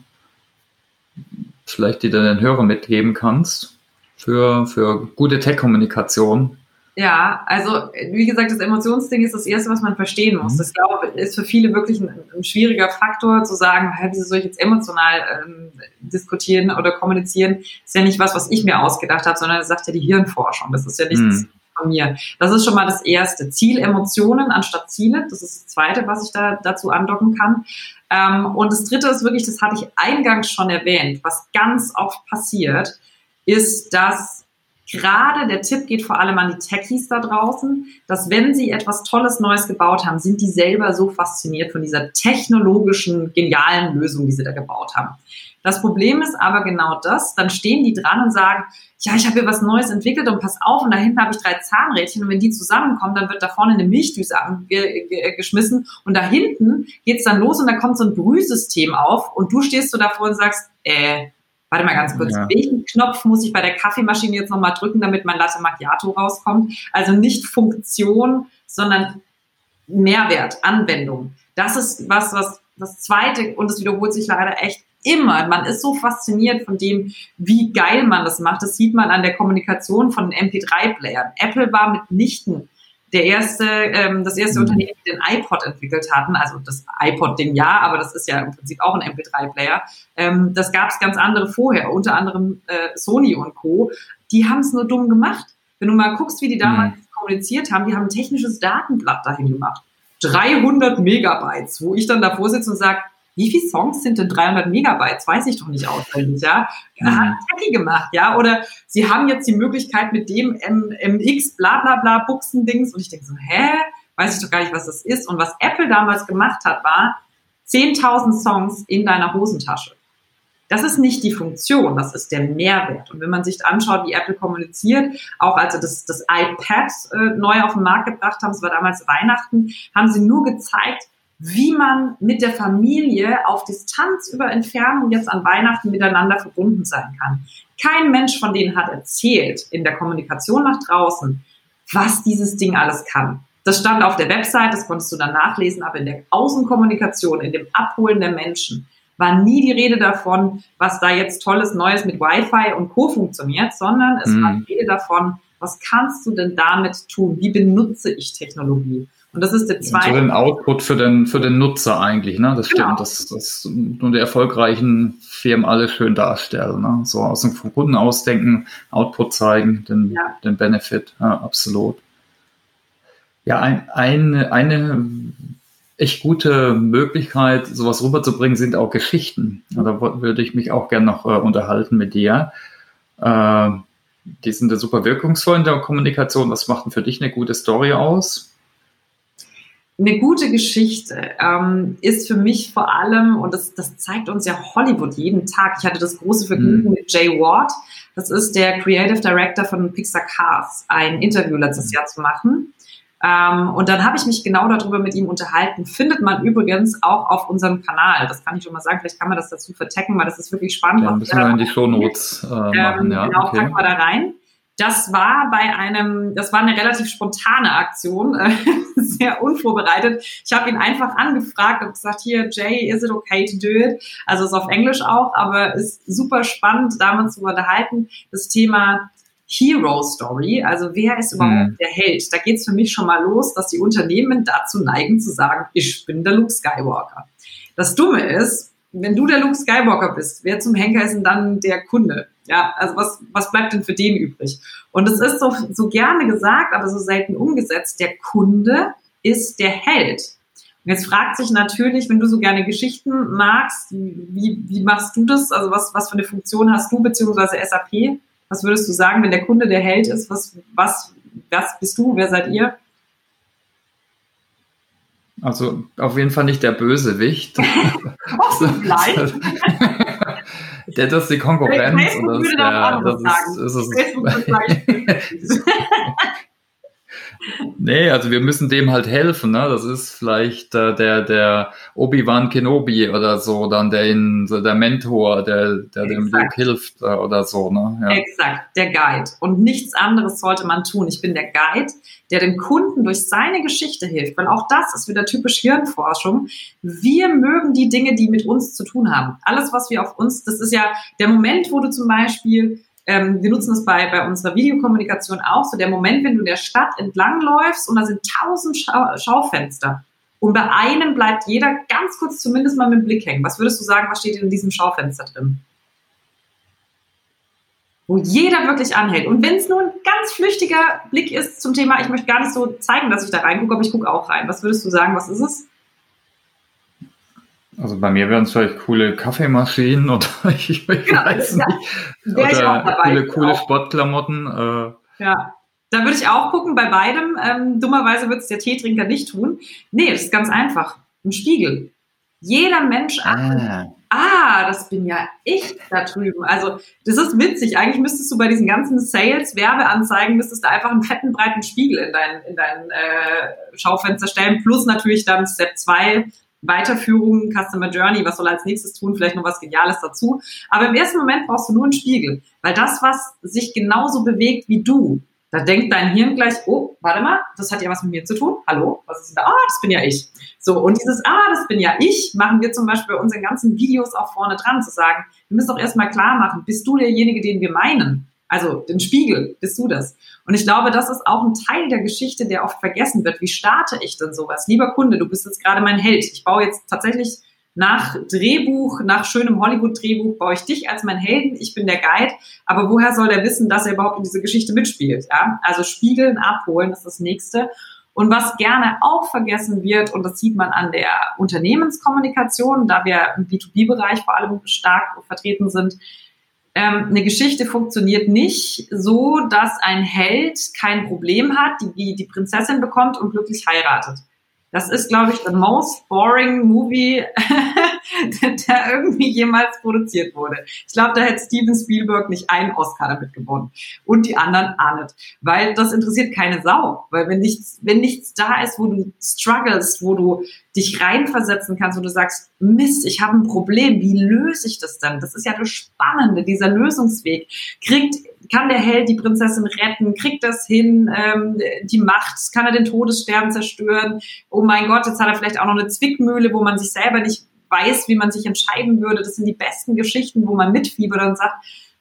vielleicht die du den Hörern mitgeben kannst für, für gute Tech-Kommunikation? Ja, also wie gesagt, das Emotionsding ist das Erste, was man verstehen muss. Mhm. Das glaube ist für viele wirklich ein, ein schwieriger Faktor zu sagen, wieso soll ich jetzt emotional ähm, diskutieren oder kommunizieren? Das ist ja nicht was, was ich mir ausgedacht habe, sondern das sagt ja die Hirnforschung. Das ist ja nichts, mhm von mir. Das ist schon mal das erste. Ziel Emotionen anstatt Ziele. Das ist das zweite, was ich da dazu andocken kann. Ähm, und das dritte ist wirklich, das hatte ich eingangs schon erwähnt, was ganz oft passiert, ist, dass gerade der Tipp geht vor allem an die Techies da draußen, dass wenn sie etwas Tolles Neues gebaut haben, sind die selber so fasziniert von dieser technologischen, genialen Lösung, die sie da gebaut haben. Das Problem ist aber genau das, dann stehen die dran und sagen, ja, ich habe hier was Neues entwickelt und pass auf, und da hinten habe ich drei Zahnrädchen und wenn die zusammenkommen, dann wird da vorne eine Milchdüse angeschmissen und da hinten geht's dann los und da kommt so ein Brühsystem auf und du stehst so davor und sagst, äh, warte mal ganz kurz, ja. welchen Knopf muss ich bei der Kaffeemaschine jetzt nochmal drücken, damit mein Latte Macchiato rauskommt? Also nicht Funktion, sondern Mehrwert, Anwendung. Das ist was, was das zweite, und es wiederholt sich leider echt immer. Man ist so fasziniert von dem, wie geil man das macht. Das sieht man an der Kommunikation von MP3-Playern. Apple war mitnichten der erste, ähm, das erste mhm. Unternehmen, die den iPod entwickelt hatten, also das iPod-Ding ja, aber das ist ja im Prinzip auch ein MP3-Player. Ähm, das gab es ganz andere vorher, unter anderem äh, Sony und Co. Die haben es nur dumm gemacht. Wenn du mal guckst, wie die damals mhm. kommuniziert haben, die haben ein technisches Datenblatt dahin gemacht. 300 Megabytes, wo ich dann davor sitze und sage, wie viele Songs sind denn 300 Megabytes? Weiß ich doch nicht auswendig, ja. Mhm. Hat Techie gemacht, ja. Oder sie haben jetzt die Möglichkeit mit dem MX bla bla bla Buchsendings und ich denke so, hä? Weiß ich doch gar nicht, was das ist. Und was Apple damals gemacht hat, war 10.000 Songs in deiner Hosentasche. Das ist nicht die Funktion, das ist der Mehrwert. Und wenn man sich anschaut, wie Apple kommuniziert, auch als sie das, das iPad äh, neu auf den Markt gebracht haben, es war damals Weihnachten, haben sie nur gezeigt, wie man mit der Familie auf Distanz über Entfernung jetzt an Weihnachten miteinander verbunden sein kann. Kein Mensch von denen hat erzählt in der Kommunikation nach draußen, was dieses Ding alles kann. Das stand auf der Website, das konntest du dann nachlesen, aber in der Außenkommunikation, in dem Abholen der Menschen, war nie die Rede davon, was da jetzt tolles Neues mit Wi-Fi und Co. funktioniert, sondern es mhm. war die Rede davon, was kannst du denn damit tun? Wie benutze ich Technologie? Und das ist der zweite. So den Output für den, für den Nutzer eigentlich, ne? Das genau. stimmt, dass, dass nur die erfolgreichen Firmen alle schön darstellen. Ne? So aus dem Kunden ausdenken, Output zeigen, den, ja. den Benefit, ja, absolut. Ja, ein, eine, eine echt gute Möglichkeit, sowas rüberzubringen, sind auch Geschichten. Da würde ich mich auch gerne noch äh, unterhalten mit dir. Äh, die sind ja super wirkungsvoll in der Kommunikation. Was macht denn für dich eine gute Story aus? Eine gute Geschichte ähm, ist für mich vor allem, und das, das zeigt uns ja Hollywood jeden Tag. Ich hatte das große Vergnügen mhm. mit Jay Ward. Das ist der Creative Director von Pixar Cars, ein Interview letztes Jahr zu machen. Ähm, und dann habe ich mich genau darüber mit ihm unterhalten. Findet man übrigens auch auf unserem Kanal. Das kann ich schon mal sagen. Vielleicht kann man das dazu vertecken, weil das ist wirklich spannend. Ja, müssen wir in die Shownotes äh, machen. Ähm, ja, genau, okay. packen wir da rein. Das war bei einem, das war eine relativ spontane Aktion, äh, sehr unvorbereitet. Ich habe ihn einfach angefragt und gesagt, hier, Jay, is it okay to do it? Also ist auf Englisch auch, aber ist super spannend, damals zu unterhalten. Das Thema Hero Story, also wer ist überhaupt mhm. der Held? Da geht's für mich schon mal los, dass die Unternehmen dazu neigen zu sagen, ich bin der Luke Skywalker. Das Dumme ist, wenn du der Luke Skywalker bist, wer zum Henker ist denn dann der Kunde? Ja, also was, was bleibt denn für den übrig? Und es ist so, so gerne gesagt, aber so selten umgesetzt. Der Kunde ist der Held. Und jetzt fragt sich natürlich, wenn du so gerne Geschichten magst, wie, wie machst du das? Also was, was für eine Funktion hast du beziehungsweise SAP? Was würdest du sagen, wenn der Kunde der Held ist? Was, was, was bist du? Wer seid ihr? Also auf jeden Fall nicht der Bösewicht. Hoffentlich. Der, das ist die Konkurrenz. Facebook und das, würde der, das ist, ist, ist, Facebook Nee, also wir müssen dem halt helfen. Ne? Das ist vielleicht äh, der, der Obi-Wan Kenobi oder so, dann der, so der Mentor, der, der dem Luke hilft äh, oder so. Ne? Ja. Exakt, der Guide. Und nichts anderes sollte man tun. Ich bin der Guide, der dem Kunden durch seine Geschichte hilft, weil auch das ist wieder typisch Hirnforschung. Wir mögen die Dinge, die mit uns zu tun haben. Alles, was wir auf uns, das ist ja der Moment, wo du zum Beispiel ähm, wir nutzen das bei, bei unserer Videokommunikation auch, so der Moment, wenn du in der Stadt entlangläufst und da sind tausend Schau Schaufenster und bei einem bleibt jeder ganz kurz zumindest mal mit dem Blick hängen. Was würdest du sagen, was steht in diesem Schaufenster drin? Wo jeder wirklich anhält. Und wenn es nur ein ganz flüchtiger Blick ist zum Thema, ich möchte gar nicht so zeigen, dass ich da reingucke, aber ich gucke auch rein. Was würdest du sagen, was ist es? Also bei mir wären es vielleicht coole Kaffeemaschinen oder ich, ich genau, weiß ja, nicht. Oder coole, coole Sportklamotten. Äh. Ja, da würde ich auch gucken bei beidem. Ähm, dummerweise wird es der Teetrinker nicht tun. Nee, das ist ganz einfach. Ein Spiegel. Jeder Mensch ah. ah, das bin ja ich da drüben. Also das ist witzig. Eigentlich müsstest du bei diesen ganzen Sales, Werbeanzeigen, müsstest du einfach einen fetten, breiten Spiegel in dein, in dein äh, Schaufenster stellen. Plus natürlich dann Step 2, Weiterführung, Customer Journey, was soll als nächstes tun, vielleicht noch was Geniales dazu. Aber im ersten Moment brauchst du nur einen Spiegel, weil das, was sich genauso bewegt wie du, da denkt dein Hirn gleich, oh, warte mal, das hat ja was mit mir zu tun. Hallo, was ist denn da? Ah, das bin ja ich. So, und dieses, ah, das bin ja ich, machen wir zum Beispiel bei unseren ganzen Videos auch vorne dran, zu sagen, wir müssen doch erstmal klar machen, bist du derjenige, den wir meinen? Also den Spiegel, bist du das? Und ich glaube, das ist auch ein Teil der Geschichte, der oft vergessen wird. Wie starte ich denn sowas? Lieber Kunde, du bist jetzt gerade mein Held. Ich baue jetzt tatsächlich nach Drehbuch, nach schönem Hollywood-Drehbuch baue ich dich als mein Helden, ich bin der Guide, aber woher soll der wissen, dass er überhaupt in diese Geschichte mitspielt? Ja? Also spiegeln, abholen ist das nächste. Und was gerne auch vergessen wird, und das sieht man an der Unternehmenskommunikation, da wir im B2B-Bereich vor allem stark vertreten sind, ähm, eine Geschichte funktioniert nicht so, dass ein Held kein Problem hat, die die Prinzessin bekommt und glücklich heiratet. Das ist, glaube ich, the most boring movie, der irgendwie jemals produziert wurde. Ich glaube, da hätte Steven Spielberg nicht einen Oscar damit gewonnen. Und die anderen auch nicht. Weil das interessiert keine Sau. Weil wenn nichts, wenn nichts da ist, wo du struggles, wo du dich reinversetzen kannst, wo du sagst, Mist, ich habe ein Problem, wie löse ich das denn? Das ist ja das Spannende, dieser Lösungsweg. Kriegt kann der Held die Prinzessin retten? Kriegt das hin? Ähm, die Macht? Kann er den Todesstern zerstören? Oh mein Gott, jetzt hat er vielleicht auch noch eine Zwickmühle, wo man sich selber nicht weiß, wie man sich entscheiden würde. Das sind die besten Geschichten, wo man mitfiebert und sagt,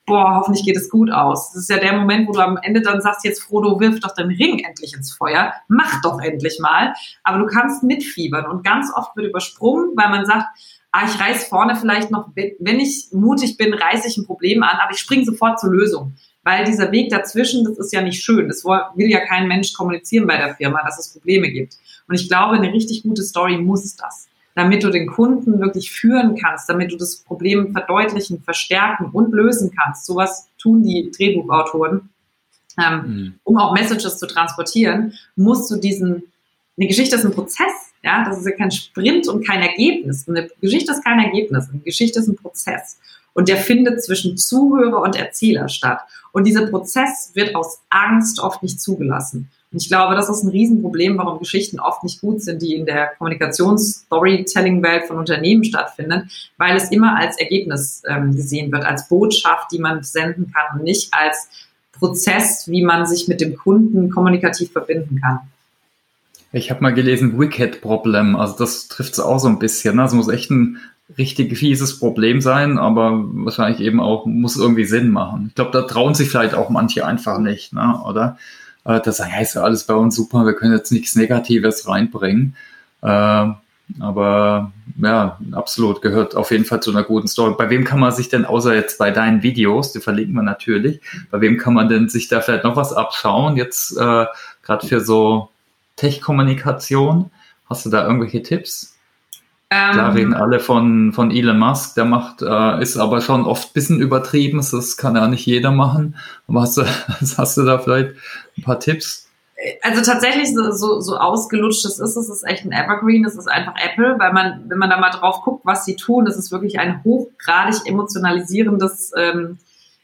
boah, hoffentlich geht es gut aus. Das ist ja der Moment, wo du am Ende dann sagst, jetzt Frodo, wirf doch den Ring endlich ins Feuer, mach doch endlich mal. Aber du kannst mitfiebern und ganz oft wird übersprungen, weil man sagt, ah, ich reiß vorne vielleicht noch, wenn ich mutig bin, reiße ich ein Problem an, aber ich springe sofort zur Lösung weil dieser Weg dazwischen, das ist ja nicht schön. Das will ja kein Mensch kommunizieren bei der Firma, dass es Probleme gibt. Und ich glaube, eine richtig gute Story muss das, damit du den Kunden wirklich führen kannst, damit du das Problem verdeutlichen, verstärken und lösen kannst. Sowas tun die Drehbuchautoren. Ähm, mhm. Um auch Messages zu transportieren, musst du diesen, eine Geschichte ist ein Prozess, ja, das ist ja kein Sprint und kein Ergebnis. Eine Geschichte ist kein Ergebnis, eine Geschichte ist ein Prozess. Und der findet zwischen Zuhörer und Erzähler statt. Und dieser Prozess wird aus Angst oft nicht zugelassen. Und ich glaube, das ist ein Riesenproblem, warum Geschichten oft nicht gut sind, die in der Kommunikations-Storytelling-Welt von Unternehmen stattfinden, weil es immer als Ergebnis ähm, gesehen wird, als Botschaft, die man senden kann und nicht als Prozess, wie man sich mit dem Kunden kommunikativ verbinden kann. Ich habe mal gelesen, Wicked Problem, also das trifft es auch so ein bisschen. Also muss echt ein richtig fieses Problem sein, aber wahrscheinlich eben auch muss irgendwie Sinn machen. Ich glaube, da trauen sich vielleicht auch manche einfach nicht, ne? oder? Äh, da sagen, ja, ist ja alles bei uns super, wir können jetzt nichts Negatives reinbringen. Äh, aber ja, absolut gehört auf jeden Fall zu einer guten Story. Bei wem kann man sich denn, außer jetzt bei deinen Videos, die verlinken wir natürlich, bei wem kann man denn sich da vielleicht noch was abschauen, jetzt äh, gerade für so Tech-Kommunikation? Hast du da irgendwelche Tipps? Ähm, da reden alle von, von Elon Musk, der macht, äh, ist aber schon oft ein bisschen übertrieben, das kann ja nicht jeder machen. Aber hast du, hast du da vielleicht ein paar Tipps? Also tatsächlich so, so, so ausgelutscht es ist, es ist echt ein Evergreen, es ist einfach Apple, weil man, wenn man da mal drauf guckt, was sie tun, das ist wirklich ein hochgradig emotionalisierendes, ähm,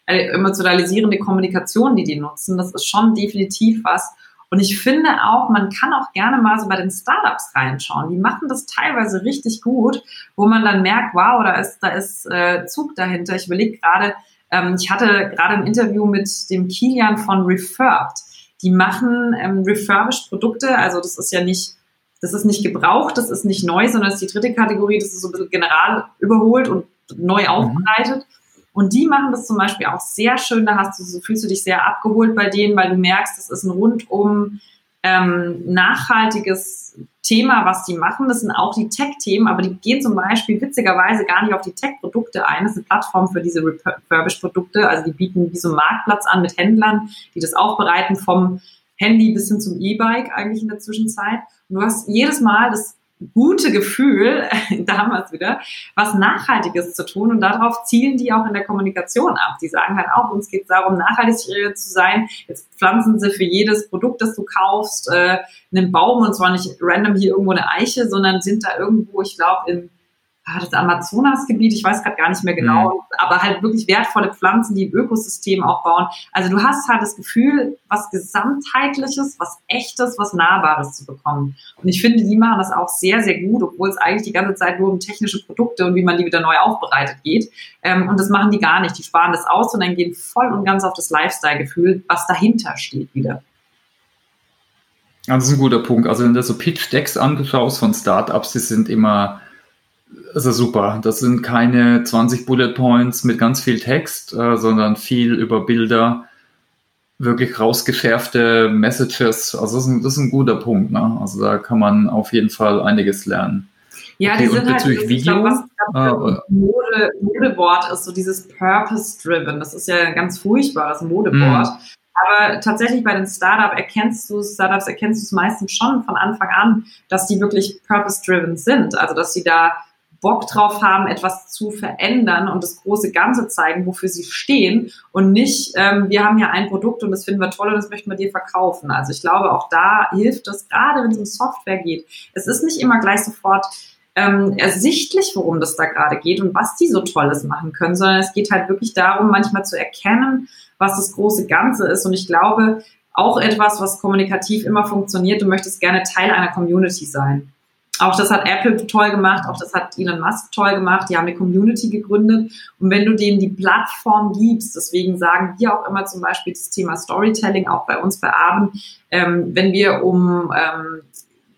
emotionalisierende Kommunikation, die die nutzen. Das ist schon definitiv was, und ich finde auch, man kann auch gerne mal so bei den Startups reinschauen. Die machen das teilweise richtig gut, wo man dann merkt, wow, da ist, da ist äh, Zug dahinter. Ich überlege gerade, ähm, ich hatte gerade ein Interview mit dem Kilian von Refurbed. Die machen ähm, refurbished Produkte, also das ist ja nicht das ist nicht gebraucht, das ist nicht neu, sondern das ist die dritte Kategorie, das ist so ein bisschen general überholt und neu mhm. Und die machen das zum Beispiel auch sehr schön. Da hast du, so fühlst du dich sehr abgeholt bei denen, weil du merkst, das ist ein rundum ähm, nachhaltiges Thema, was die machen. Das sind auch die Tech-Themen, aber die gehen zum Beispiel witzigerweise gar nicht auf die Tech-Produkte ein. Das ist eine Plattform für diese Refurbished-Produkte. Also die bieten wie so einen Marktplatz an mit Händlern, die das aufbereiten vom Handy bis hin zum E-Bike eigentlich in der Zwischenzeit. Und du hast jedes Mal das gute Gefühl, damals wieder, was Nachhaltiges zu tun. Und darauf zielen die auch in der Kommunikation ab. Die sagen halt auch, uns geht es darum, nachhaltig zu sein. Jetzt pflanzen sie für jedes Produkt, das du kaufst, äh, einen Baum und zwar nicht random hier irgendwo eine Eiche, sondern sind da irgendwo, ich glaube, in das Amazonasgebiet, ich weiß gerade gar nicht mehr genau, mhm. aber halt wirklich wertvolle Pflanzen, die ein Ökosystem aufbauen. Also du hast halt das Gefühl, was Gesamtheitliches, was Echtes, was Nahbares zu bekommen. Und ich finde, die machen das auch sehr, sehr gut, obwohl es eigentlich die ganze Zeit nur um technische Produkte und wie man die wieder neu aufbereitet geht. Ähm, und das machen die gar nicht. Die sparen das aus und dann gehen voll und ganz auf das Lifestyle-Gefühl, was dahinter steht wieder. Das ist ein guter Punkt. Also wenn du so Pitch-Decks anschaust von Startups, die sind immer also super. Das sind keine 20 Bullet Points mit ganz viel Text, äh, sondern viel über Bilder, wirklich rausgeschärfte Messages. Also das ist ein, das ist ein guter Punkt. Ne? Also da kann man auf jeden Fall einiges lernen. Ja, okay, die sind halt, Video, glaub, was ah, Mode, Modewort ist, so dieses Purpose-Driven. Das ist ja ein ganz furchtbares Modewort. Mm. Aber tatsächlich bei den Startup erkennst du, Startups erkennst du es meistens schon von Anfang an, dass die wirklich purpose-driven sind. Also dass sie da Bock drauf haben, etwas zu verändern und das große Ganze zeigen, wofür sie stehen und nicht, ähm, wir haben hier ein Produkt und das finden wir toll und das möchten wir dir verkaufen. Also ich glaube, auch da hilft es, gerade wenn es um Software geht. Es ist nicht immer gleich sofort ähm, ersichtlich, worum das da gerade geht und was die so Tolles machen können, sondern es geht halt wirklich darum, manchmal zu erkennen, was das große Ganze ist. Und ich glaube, auch etwas, was kommunikativ immer funktioniert, du möchtest gerne Teil einer Community sein. Auch das hat Apple toll gemacht, auch das hat Elon Musk toll gemacht. Die haben eine Community gegründet. Und wenn du denen die Plattform gibst, deswegen sagen wir auch immer zum Beispiel das Thema Storytelling, auch bei uns bei Abend, ähm, wenn wir um, ähm,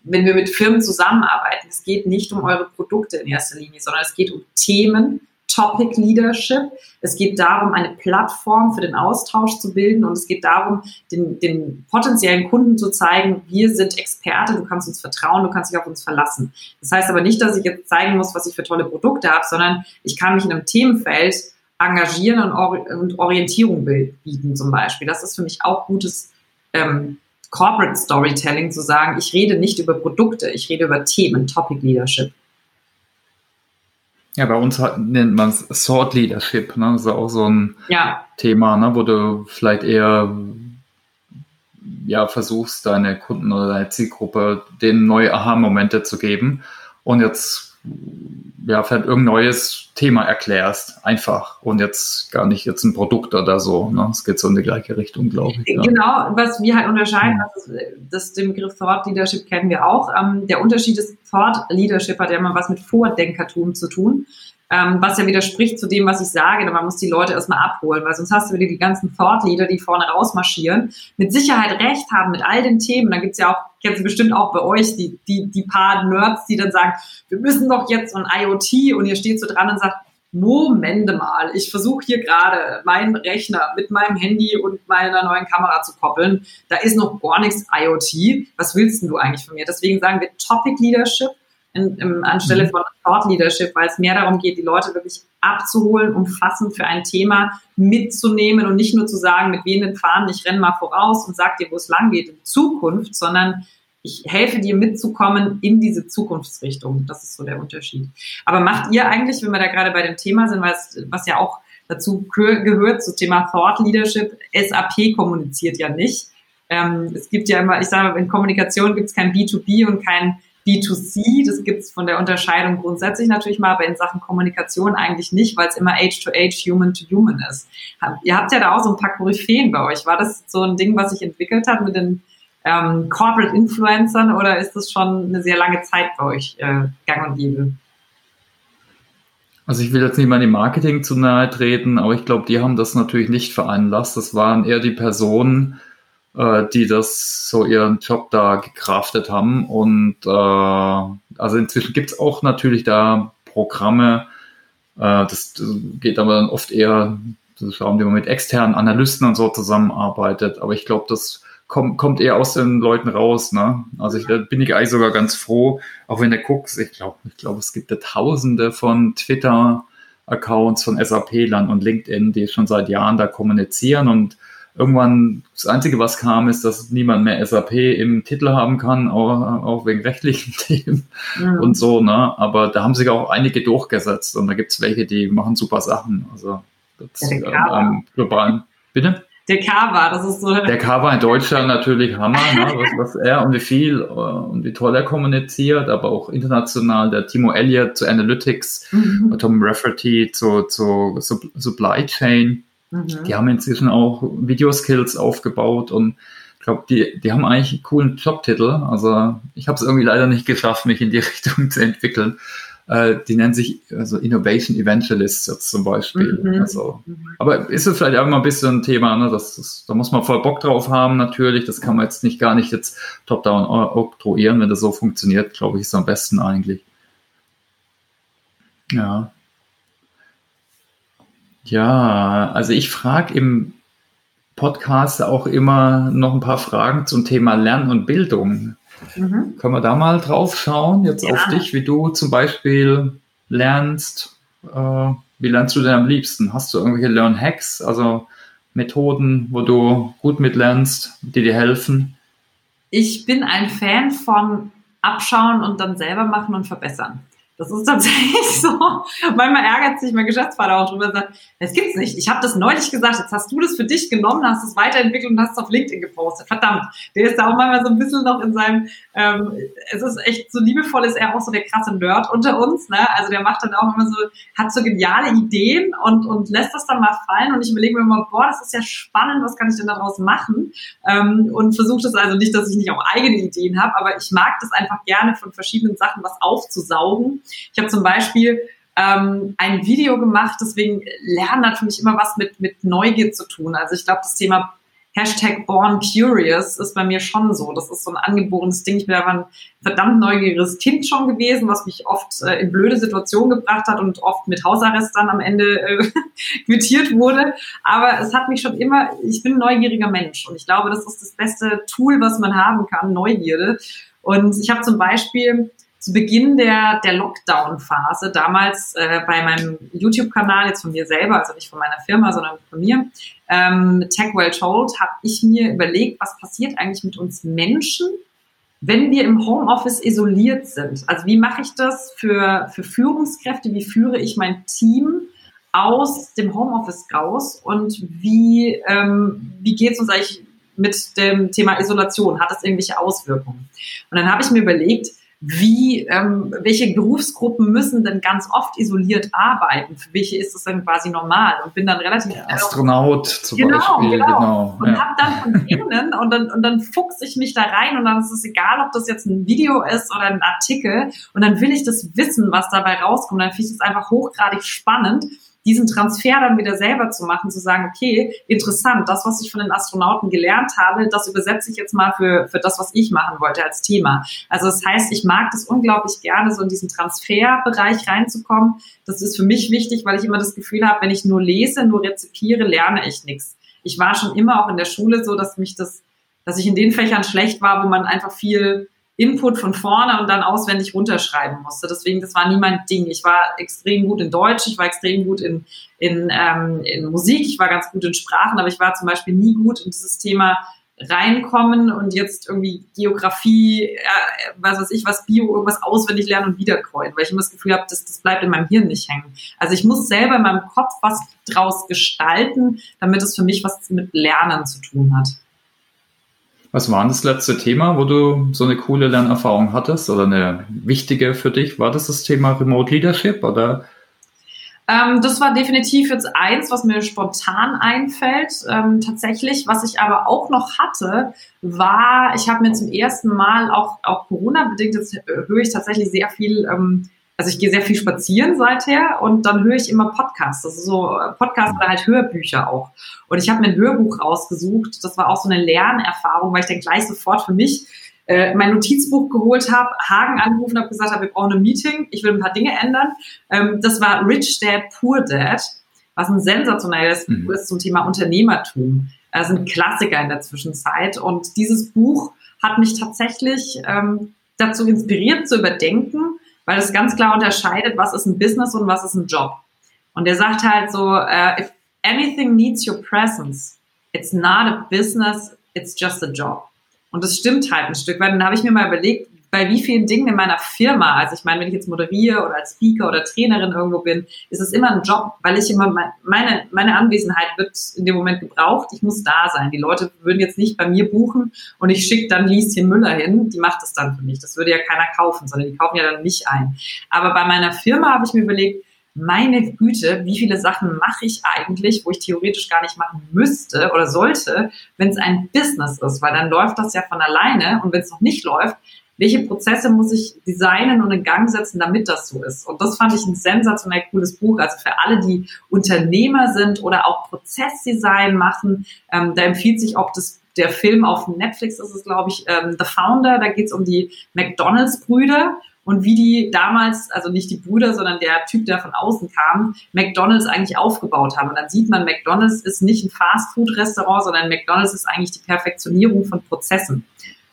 wenn wir mit Firmen zusammenarbeiten, es geht nicht um eure Produkte in erster Linie, sondern es geht um Themen, Topic Leadership. Es geht darum, eine Plattform für den Austausch zu bilden und es geht darum, den, den potenziellen Kunden zu zeigen, wir sind Experte, du kannst uns vertrauen, du kannst dich auf uns verlassen. Das heißt aber nicht, dass ich jetzt zeigen muss, was ich für tolle Produkte habe, sondern ich kann mich in einem Themenfeld engagieren und, Or und Orientierung bieten zum Beispiel. Das ist für mich auch gutes ähm, Corporate Storytelling zu sagen, ich rede nicht über Produkte, ich rede über Themen, Topic Leadership. Ja, bei uns hat, nennt man es Thought Leadership, ne? Das ist auch so ein ja. Thema, ne? wo du vielleicht eher ja, versuchst, deine Kunden oder deine Zielgruppe denen neue Aha-Momente zu geben. Und jetzt ja, vielleicht irgendein neues Thema erklärst, einfach und jetzt gar nicht jetzt ein Produkt oder so. Ne? Es geht so in die gleiche Richtung, glaube ich. Ja. Genau, was wir halt unterscheiden, das, ist, das den Begriff Thought Leadership kennen wir auch. Ähm, der Unterschied ist, Thought Leadership hat ja immer was mit Vordenkertum zu tun ähm, was ja widerspricht zu dem, was ich sage. Man muss die Leute erstmal abholen, weil sonst hast du wieder die ganzen Thought Leader, die vorne rausmarschieren, mit Sicherheit recht haben mit all den Themen. Da gibt's ja auch, du bestimmt auch bei euch, die, die, die paar Nerds, die dann sagen, wir müssen doch jetzt ein IoT und ihr steht so dran und sagt, Moment mal, ich versuche hier gerade meinen Rechner mit meinem Handy und meiner neuen Kamera zu koppeln. Da ist noch gar nichts IoT. Was willst denn du eigentlich von mir? Deswegen sagen wir Topic Leadership in, in, anstelle mhm. von Thought Leadership, weil es mehr darum geht, die Leute wirklich abzuholen, umfassend für ein Thema mitzunehmen und nicht nur zu sagen, mit wehenden Fahnen, ich renne mal voraus und sag dir, wo es lang geht in Zukunft, sondern ich helfe dir mitzukommen in diese Zukunftsrichtung. Das ist so der Unterschied. Aber macht ihr eigentlich, wenn wir da gerade bei dem Thema sind, was, was ja auch dazu gehört, zum Thema Thought Leadership, SAP kommuniziert ja nicht. Ähm, es gibt ja immer, ich sage, in Kommunikation gibt es kein B2B und kein B2C, das gibt es von der Unterscheidung grundsätzlich natürlich mal, aber in Sachen Kommunikation eigentlich nicht, weil es immer Age-to-Age, Human-to-Human ist. Ihr habt ja da auch so ein paar Koryphäen bei euch. War das so ein Ding, was sich entwickelt hat mit den ähm, Corporate Influencern oder ist das schon eine sehr lange Zeit bei euch äh, gang und gäbe? Also ich will jetzt nicht mal dem Marketing zu nahe treten, aber ich glaube, die haben das natürlich nicht veranlasst. Das waren eher die Personen, äh, die das so ihren Job da gekraftet haben. Und äh, also inzwischen gibt's auch natürlich da Programme, äh, das, das geht aber dann oft eher, das schauen, wie man mit externen Analysten und so zusammenarbeitet. Aber ich glaube, das kommt, kommt eher aus den Leuten raus. Ne? Also ich, da bin ich eigentlich sogar ganz froh, auch wenn du guckst, ich glaube, ich glaube, es gibt ja tausende von Twitter Accounts von SAP-Lern und LinkedIn, die schon seit Jahren da kommunizieren und irgendwann das Einzige, was kam, ist, dass niemand mehr SAP im Titel haben kann, auch, auch wegen rechtlichen Themen ja. und so. Ne? Aber da haben sich auch einige durchgesetzt und da gibt es welche, die machen super Sachen. Also das, ja, ähm, globalen. Bitte? Der Kava, das ist so. Der Kava in Deutschland natürlich Hammer, ne? was, was er und wie viel äh, und wie toll er kommuniziert, aber auch international. Der Timo Elliott zu Analytics, mhm. Tom Rafferty zu, zu Supply Chain. Mhm. Die haben inzwischen auch Videoskills aufgebaut und ich glaube, die, die haben eigentlich einen coolen Jobtitel. Also ich habe es irgendwie leider nicht geschafft, mich in die Richtung zu entwickeln. Äh, die nennen sich also Innovation Evangelists jetzt zum Beispiel. Mhm. Also, aber ist es vielleicht auch mal ein bisschen ein Thema, ne? das, das, da muss man voll Bock drauf haben natürlich. Das kann man jetzt nicht gar nicht jetzt top-down oktroyieren, wenn das so funktioniert, glaube ich, ist am besten eigentlich. Ja. Ja, also ich frage im Podcast auch immer noch ein paar Fragen zum Thema Lernen und Bildung. Mhm. Können wir da mal drauf schauen, jetzt ja. auf dich, wie du zum Beispiel lernst? Äh, wie lernst du denn am liebsten? Hast du irgendwelche Learn-Hacks, also Methoden, wo du gut mitlernst, die dir helfen? Ich bin ein Fan von abschauen und dann selber machen und verbessern. Das ist tatsächlich so. Manchmal ärgert sich mein Geschäftsvater auch drüber und sagt, das gibt's nicht. Ich habe das neulich gesagt, jetzt hast du das für dich genommen, hast es weiterentwickelt und hast es auf LinkedIn gepostet. Verdammt, der ist da auch manchmal so ein bisschen noch in seinem, ähm, es ist echt so liebevoll, ist er auch so der krasse Nerd unter uns. Ne? Also der macht dann auch immer so, hat so geniale Ideen und, und lässt das dann mal fallen und ich überlege mir immer, boah, das ist ja spannend, was kann ich denn daraus machen? Ähm, und versuche das also nicht, dass ich nicht auch eigene Ideen habe, aber ich mag das einfach gerne von verschiedenen Sachen was aufzusaugen ich habe zum Beispiel ähm, ein Video gemacht, deswegen Lernen hat für mich immer was mit, mit Neugier zu tun. Also ich glaube, das Thema Hashtag Born Curious ist bei mir schon so. Das ist so ein angeborenes Ding. Ich bin einfach ein verdammt neugieriges Kind schon gewesen, was mich oft äh, in blöde Situationen gebracht hat und oft mit Hausarrest dann am Ende äh, quittiert wurde. Aber es hat mich schon immer, ich bin ein neugieriger Mensch und ich glaube, das ist das beste Tool, was man haben kann, Neugierde. Und ich habe zum Beispiel zu Beginn der, der Lockdown-Phase, damals äh, bei meinem YouTube-Kanal, jetzt von mir selber, also nicht von meiner Firma, sondern von mir, ähm, Tech Well Told, habe ich mir überlegt, was passiert eigentlich mit uns Menschen, wenn wir im Homeoffice isoliert sind. Also wie mache ich das für, für Führungskräfte? Wie führe ich mein Team aus dem Homeoffice raus? Und wie, ähm, wie geht es uns eigentlich mit dem Thema Isolation? Hat das irgendwelche Auswirkungen? Und dann habe ich mir überlegt, wie, ähm, welche Berufsgruppen müssen denn ganz oft isoliert arbeiten? Für welche ist das dann quasi normal? Und bin dann relativ ja, Astronaut zum genau, Beispiel, genau. genau und ja. habe dann von denen und dann und dann fuchse ich mich da rein und dann ist es egal, ob das jetzt ein Video ist oder ein Artikel und dann will ich das wissen, was dabei rauskommt. Dann finde ich das einfach hochgradig spannend diesen Transfer dann wieder selber zu machen, zu sagen, okay, interessant, das, was ich von den Astronauten gelernt habe, das übersetze ich jetzt mal für, für das, was ich machen wollte als Thema. Also das heißt, ich mag das unglaublich gerne, so in diesen Transferbereich reinzukommen. Das ist für mich wichtig, weil ich immer das Gefühl habe, wenn ich nur lese, nur rezipiere, lerne ich nichts. Ich war schon immer auch in der Schule so, dass mich das, dass ich in den Fächern schlecht war, wo man einfach viel Input von vorne und dann auswendig runterschreiben musste. Deswegen, das war nie mein Ding. Ich war extrem gut in Deutsch, ich war extrem gut in, in, ähm, in Musik, ich war ganz gut in Sprachen, aber ich war zum Beispiel nie gut in dieses Thema reinkommen und jetzt irgendwie Geografie, äh, was weiß ich, was Bio, irgendwas auswendig lernen und wiederkreuen, weil ich immer das Gefühl habe, das, das bleibt in meinem Hirn nicht hängen. Also ich muss selber in meinem Kopf was draus gestalten, damit es für mich was mit Lernen zu tun hat. Was war das letzte Thema, wo du so eine coole Lernerfahrung hattest oder eine wichtige für dich? War das das Thema Remote Leadership oder? Ähm, das war definitiv jetzt eins, was mir spontan einfällt. Ähm, tatsächlich, was ich aber auch noch hatte, war, ich habe mir zum ersten Mal auch, auch Corona-bedingt, jetzt höre ich tatsächlich sehr viel ähm, also ich gehe sehr viel spazieren seither und dann höre ich immer Podcasts, also so äh, Podcasts oder halt Hörbücher auch. Und ich habe mir ein Hörbuch rausgesucht, das war auch so eine Lernerfahrung, weil ich dann gleich sofort für mich äh, mein Notizbuch geholt habe, Hagen angerufen habe, gesagt habe, wir brauchen ein Meeting, ich will ein paar Dinge ändern. Ähm, das war Rich Dad, Poor Dad, was ein sensationelles mhm. Buch ist zum Thema Unternehmertum. Das ist ein Klassiker in der Zwischenzeit und dieses Buch hat mich tatsächlich ähm, dazu inspiriert zu überdenken, weil es ganz klar unterscheidet, was ist ein Business und was ist ein Job. Und er sagt halt so, uh, if anything needs your presence, it's not a business, it's just a job. Und das stimmt halt ein Stück, weil dann habe ich mir mal überlegt, bei wie vielen Dingen in meiner Firma, also ich meine, wenn ich jetzt moderiere oder als Speaker oder Trainerin irgendwo bin, ist es immer ein Job, weil ich immer, meine, meine Anwesenheit wird in dem Moment gebraucht, ich muss da sein. Die Leute würden jetzt nicht bei mir buchen und ich schicke dann Lieschen Müller hin, die macht das dann für mich. Das würde ja keiner kaufen, sondern die kaufen ja dann mich ein. Aber bei meiner Firma habe ich mir überlegt, meine Güte, wie viele Sachen mache ich eigentlich, wo ich theoretisch gar nicht machen müsste oder sollte, wenn es ein Business ist, weil dann läuft das ja von alleine und wenn es noch nicht läuft, welche Prozesse muss ich designen und in Gang setzen, damit das so ist. Und das fand ich ein sensationell cooles Buch. Also für alle, die Unternehmer sind oder auch Prozessdesign machen, ähm, da empfiehlt sich auch das der Film auf Netflix ist es, glaube ich, ähm, The Founder. Da geht es um die McDonalds-Brüder und wie die damals, also nicht die Brüder, sondern der Typ, der von außen kam, McDonalds eigentlich aufgebaut haben. Und dann sieht man, McDonalds ist nicht ein Fast-Food-Restaurant, sondern McDonalds ist eigentlich die Perfektionierung von Prozessen.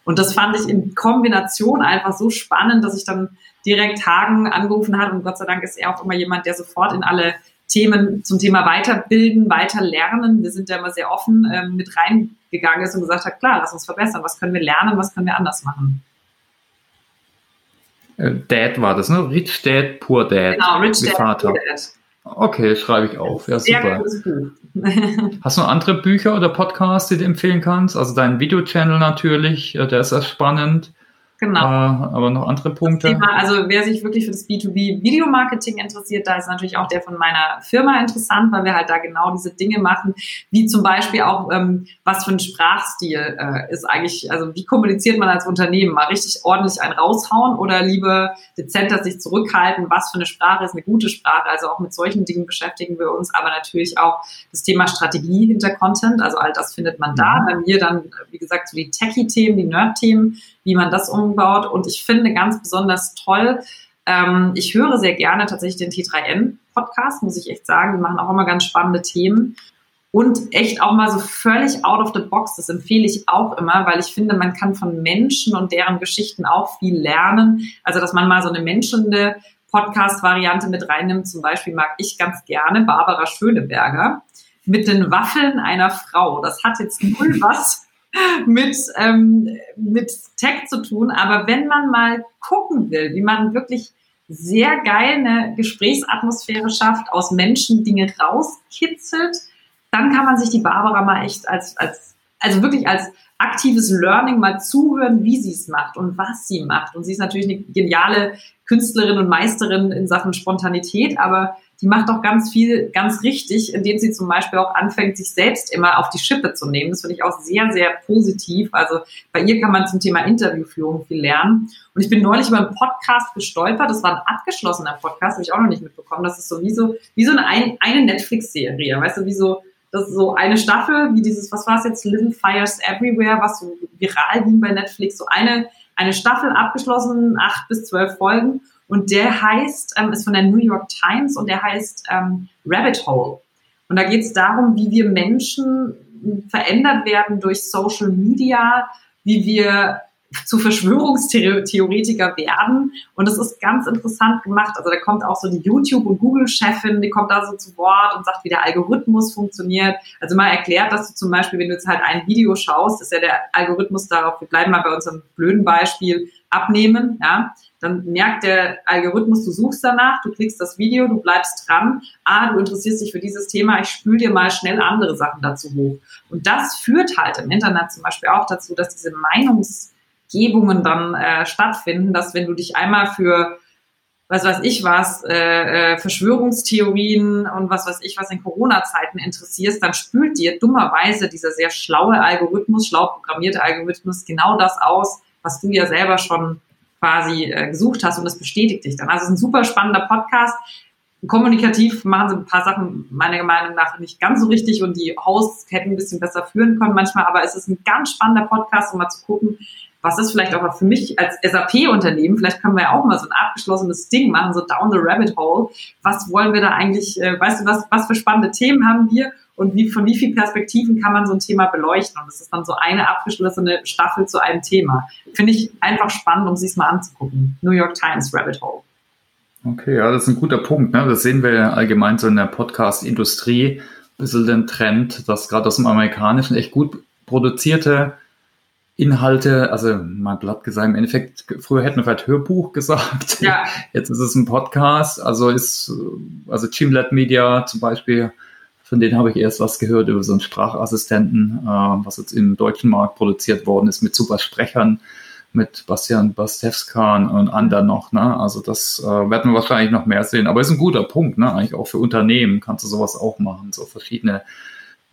Und das fand ich in Kombination einfach so spannend, dass ich dann direkt Hagen angerufen habe. Und Gott sei Dank ist er auch immer jemand, der sofort in alle Themen zum Thema Weiterbilden, Weiterlernen, wir sind ja immer sehr offen, ähm, mit reingegangen ist und gesagt hat, klar, lass uns verbessern, was können wir lernen, was können wir anders machen. Äh, Dad war das, ne? Rich Dad, Poor Dad. Genau, Rich Dad, Vater. Poor Dad. Okay, schreibe ich auf. Ja, super. Hast du noch andere Bücher oder Podcasts, die du empfehlen kannst? Also dein Video-Channel natürlich, äh, der ist sehr spannend. Genau. Äh, aber noch andere Punkte. Thema, also wer sich wirklich für das B2B Videomarketing interessiert, da ist natürlich auch der von meiner Firma interessant, weil wir halt da genau diese Dinge machen, wie zum Beispiel auch, ähm, was für ein Sprachstil äh, ist eigentlich, also wie kommuniziert man als Unternehmen? Mal richtig ordentlich einen raushauen oder lieber dezenter sich zurückhalten? Was für eine Sprache ist eine gute Sprache? Also auch mit solchen Dingen beschäftigen wir uns, aber natürlich auch das Thema Strategie hinter Content, also all das findet man da. Mhm. Bei mir dann, wie gesagt, so die Techie-Themen, die Nerd-Themen, wie man das umbaut. Und ich finde ganz besonders toll, ähm, ich höre sehr gerne tatsächlich den T3N-Podcast, muss ich echt sagen. Die machen auch immer ganz spannende Themen. Und echt auch mal so völlig out of the box, das empfehle ich auch immer, weil ich finde, man kann von Menschen und deren Geschichten auch viel lernen. Also, dass man mal so eine menschende Podcast-Variante mit reinnimmt. Zum Beispiel mag ich ganz gerne Barbara Schöneberger mit den Waffeln einer Frau. Das hat jetzt null was mit, ähm, mit Tech zu tun. Aber wenn man mal gucken will, wie man wirklich sehr geil eine Gesprächsatmosphäre schafft, aus Menschen Dinge rauskitzelt, dann kann man sich die Barbara mal echt als, als also wirklich als aktives Learning mal zuhören, wie sie es macht und was sie macht. Und sie ist natürlich eine geniale Künstlerin und Meisterin in Sachen Spontanität, aber die macht auch ganz viel ganz richtig, indem sie zum Beispiel auch anfängt, sich selbst immer auf die Schippe zu nehmen. Das finde ich auch sehr, sehr positiv. Also bei ihr kann man zum Thema Interviewführung viel lernen. Und ich bin neulich über einen Podcast gestolpert. Das war ein abgeschlossener Podcast, habe ich auch noch nicht mitbekommen. Das ist so wie so, wie so eine, eine Netflix-Serie. Weißt du, wie so, das ist so eine Staffel, wie dieses, was war es jetzt, Little Fires Everywhere, was so viral ging bei Netflix. So eine, eine Staffel abgeschlossen, acht bis zwölf Folgen. Und der heißt, ähm, ist von der New York Times und der heißt ähm, Rabbit Hole. Und da geht es darum, wie wir Menschen verändert werden durch Social Media, wie wir zu Verschwörungstheoretiker werden. Und das ist ganz interessant gemacht. Also da kommt auch so die YouTube- und Google-Chefin, die kommt da so zu Wort und sagt, wie der Algorithmus funktioniert. Also mal erklärt, dass du zum Beispiel, wenn du jetzt halt ein Video schaust, ist ja der Algorithmus darauf, wir bleiben mal bei unserem blöden Beispiel, abnehmen, ja, dann merkt der Algorithmus, du suchst danach, du klickst das Video, du bleibst dran, ah, du interessierst dich für dieses Thema, ich spül dir mal schnell andere Sachen dazu hoch. Und das führt halt im Internet zum Beispiel auch dazu, dass diese Meinungs- Gebungen dann äh, stattfinden, dass wenn du dich einmal für was weiß ich was, äh, äh, Verschwörungstheorien und was weiß ich was in Corona-Zeiten interessierst, dann spült dir dummerweise dieser sehr schlaue Algorithmus, schlau programmierte Algorithmus genau das aus, was du ja selber schon quasi äh, gesucht hast und das bestätigt dich dann. Also es ist ein super spannender Podcast. Kommunikativ machen sie ein paar Sachen meiner Meinung nach nicht ganz so richtig und die Hosts hätten ein bisschen besser führen können manchmal, aber es ist ein ganz spannender Podcast, um mal zu gucken, was ist vielleicht auch für mich als SAP-Unternehmen, vielleicht können wir ja auch mal so ein abgeschlossenes Ding machen, so down the rabbit hole. Was wollen wir da eigentlich, äh, weißt du, was, was für spannende Themen haben wir und wie, von wie vielen Perspektiven kann man so ein Thema beleuchten? Und das ist dann so eine abgeschlossene Staffel zu einem Thema. Finde ich einfach spannend, um sich es mal anzugucken. New York Times Rabbit Hole. Okay, ja, das ist ein guter Punkt. Ne? Das sehen wir allgemein so in der Podcast-Industrie. Ein bisschen den Trend, dass gerade aus dem Amerikanischen echt gut produzierte Inhalte, also mein Blatt gesagt, im Endeffekt, früher hätten wir vielleicht Hörbuch gesagt. Ja. Jetzt ist es ein Podcast. Also ist, also Gymlet Media zum Beispiel, von denen habe ich erst was gehört über so einen Sprachassistenten, äh, was jetzt im deutschen Markt produziert worden ist mit super Sprechern, mit Bastian Bastewskan und anderen noch. Ne? Also das äh, werden wir wahrscheinlich noch mehr sehen. Aber ist ein guter Punkt, ne? eigentlich auch für Unternehmen kannst du sowas auch machen, so verschiedene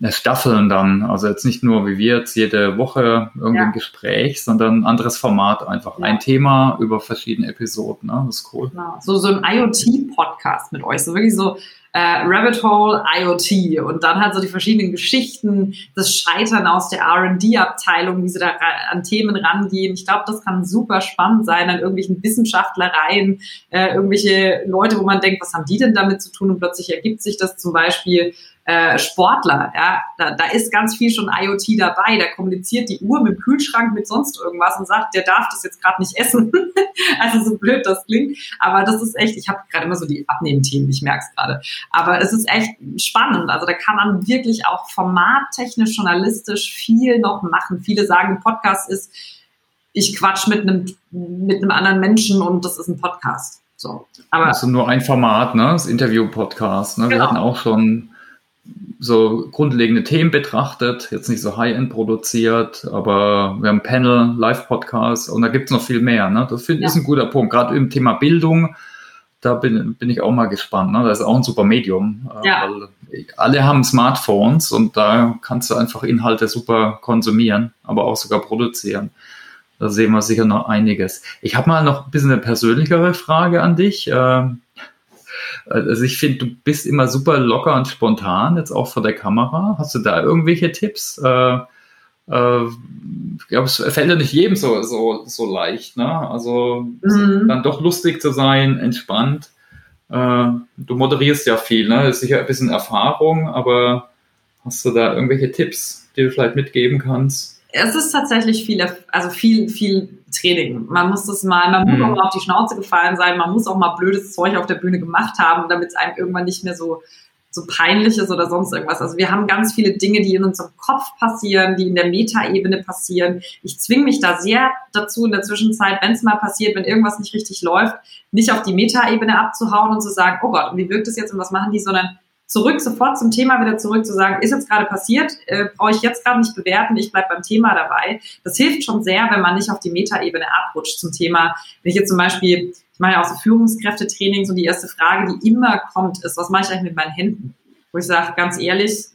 Staffeln dann. Also jetzt nicht nur wie wir jetzt jede Woche irgendwie ja. ein Gespräch, sondern ein anderes Format einfach. Ja. Ein Thema über verschiedene Episoden. Ne? Das ist cool. Genau. So, so ein IoT-Podcast mit euch. So wirklich so äh, Rabbit Hole IoT und dann halt so die verschiedenen Geschichten, das Scheitern aus der R&D-Abteilung, wie sie da an Themen rangehen. Ich glaube, das kann super spannend sein an irgendwelchen Wissenschaftlereien, äh, irgendwelche Leute, wo man denkt, was haben die denn damit zu tun? Und plötzlich ergibt sich das zum Beispiel äh, Sportler, ja, da, da ist ganz viel schon IoT dabei. Da kommuniziert die Uhr mit dem Kühlschrank mit sonst irgendwas und sagt, der darf das jetzt gerade nicht essen. also so blöd das klingt, aber das ist echt, ich habe gerade immer so die Abnehmthemen, ich merke es gerade. Aber es ist echt spannend. Also da kann man wirklich auch formattechnisch, journalistisch viel noch machen. Viele sagen, Podcast ist, ich quatsch mit einem mit einem anderen Menschen und das ist ein Podcast. So, aber also nur ein Format, ne? Das Interview-Podcast. Ne? Genau. Wir hatten auch schon so grundlegende Themen betrachtet, jetzt nicht so High-End produziert, aber wir haben Panel, Live-Podcast und da gibt es noch viel mehr. Ne? Das find, ja. ist ein guter Punkt. Gerade im Thema Bildung, da bin, bin ich auch mal gespannt. Ne? Das ist auch ein super Medium. Äh, ja. alle haben Smartphones und da kannst du einfach Inhalte super konsumieren, aber auch sogar produzieren. Da sehen wir sicher noch einiges. Ich habe mal noch ein bisschen eine persönlichere Frage an dich. Ähm, also ich finde, du bist immer super locker und spontan, jetzt auch vor der Kamera. Hast du da irgendwelche Tipps? Äh, äh, ich glaube, es fällt ja nicht jedem so, so, so leicht. Ne? Also mhm. dann doch lustig zu sein, entspannt. Äh, du moderierst ja viel, ne? Das ist sicher ein bisschen Erfahrung, aber hast du da irgendwelche Tipps, die du vielleicht mitgeben kannst? Es ist tatsächlich viel, also viel, viel Training. Man muss das mal, man muss mhm. auch mal auf die Schnauze gefallen sein, man muss auch mal blödes Zeug auf der Bühne gemacht haben, damit es einem irgendwann nicht mehr so, so peinlich ist oder sonst irgendwas. Also wir haben ganz viele Dinge, die in unserem Kopf passieren, die in der Metaebene passieren. Ich zwinge mich da sehr dazu in der Zwischenzeit, wenn es mal passiert, wenn irgendwas nicht richtig läuft, nicht auf die Metaebene abzuhauen und zu sagen, oh Gott, und wie wirkt es jetzt und was machen die, sondern zurück, sofort zum Thema wieder zurück zu sagen, ist jetzt gerade passiert, äh, brauche ich jetzt gerade nicht bewerten, ich bleibe beim Thema dabei. Das hilft schon sehr, wenn man nicht auf die Metaebene abrutscht zum Thema. Wenn ich jetzt zum Beispiel, ich mache ja auch so Führungskräftetraining, so die erste Frage, die immer kommt, ist, was mache ich eigentlich mit meinen Händen? Wo ich sage, ganz ehrlich,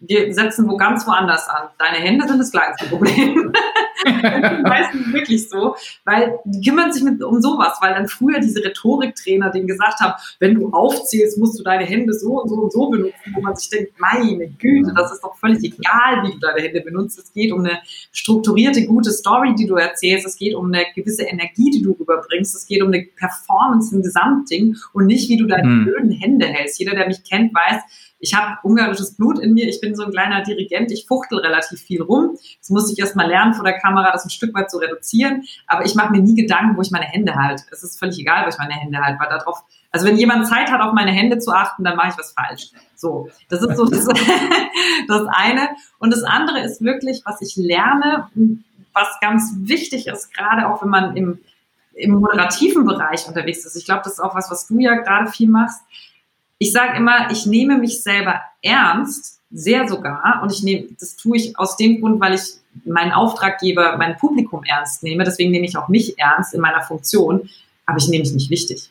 wir setzen wo ganz woanders an. Deine Hände sind das kleinste Problem. meistens wirklich so, weil die kümmern sich mit, um sowas, weil dann früher diese Rhetoriktrainer denen gesagt haben, wenn du aufzählst, musst du deine Hände so und so und so benutzen, wo man sich denkt, meine Güte, das ist doch völlig egal, wie du deine Hände benutzt. Es geht um eine strukturierte, gute Story, die du erzählst. Es geht um eine gewisse Energie, die du rüberbringst. Es geht um eine Performance im Gesamtding und nicht, wie du deine hm. blöden Hände hältst. Jeder, der mich kennt, weiß, ich habe ungarisches Blut in mir, ich bin so ein kleiner Dirigent, ich fuchtel relativ viel rum. Das musste ich erst mal lernen vor der Kamera, das ein Stück weit zu reduzieren. Aber ich mache mir nie Gedanken, wo ich meine Hände halte. Es ist völlig egal, wo ich meine Hände halte, weil darauf, also wenn jemand Zeit hat, auf meine Hände zu achten, dann mache ich was falsch. So, das ist so das, das eine. Und das andere ist wirklich, was ich lerne, was ganz wichtig ist, gerade auch wenn man im, im moderativen Bereich unterwegs ist. Ich glaube, das ist auch was, was du ja gerade viel machst ich sage immer, ich nehme mich selber ernst, sehr sogar, und ich nehme, das tue ich aus dem Grund, weil ich meinen Auftraggeber, mein Publikum ernst nehme. Deswegen nehme ich auch mich ernst in meiner Funktion, aber ich nehme mich nicht wichtig.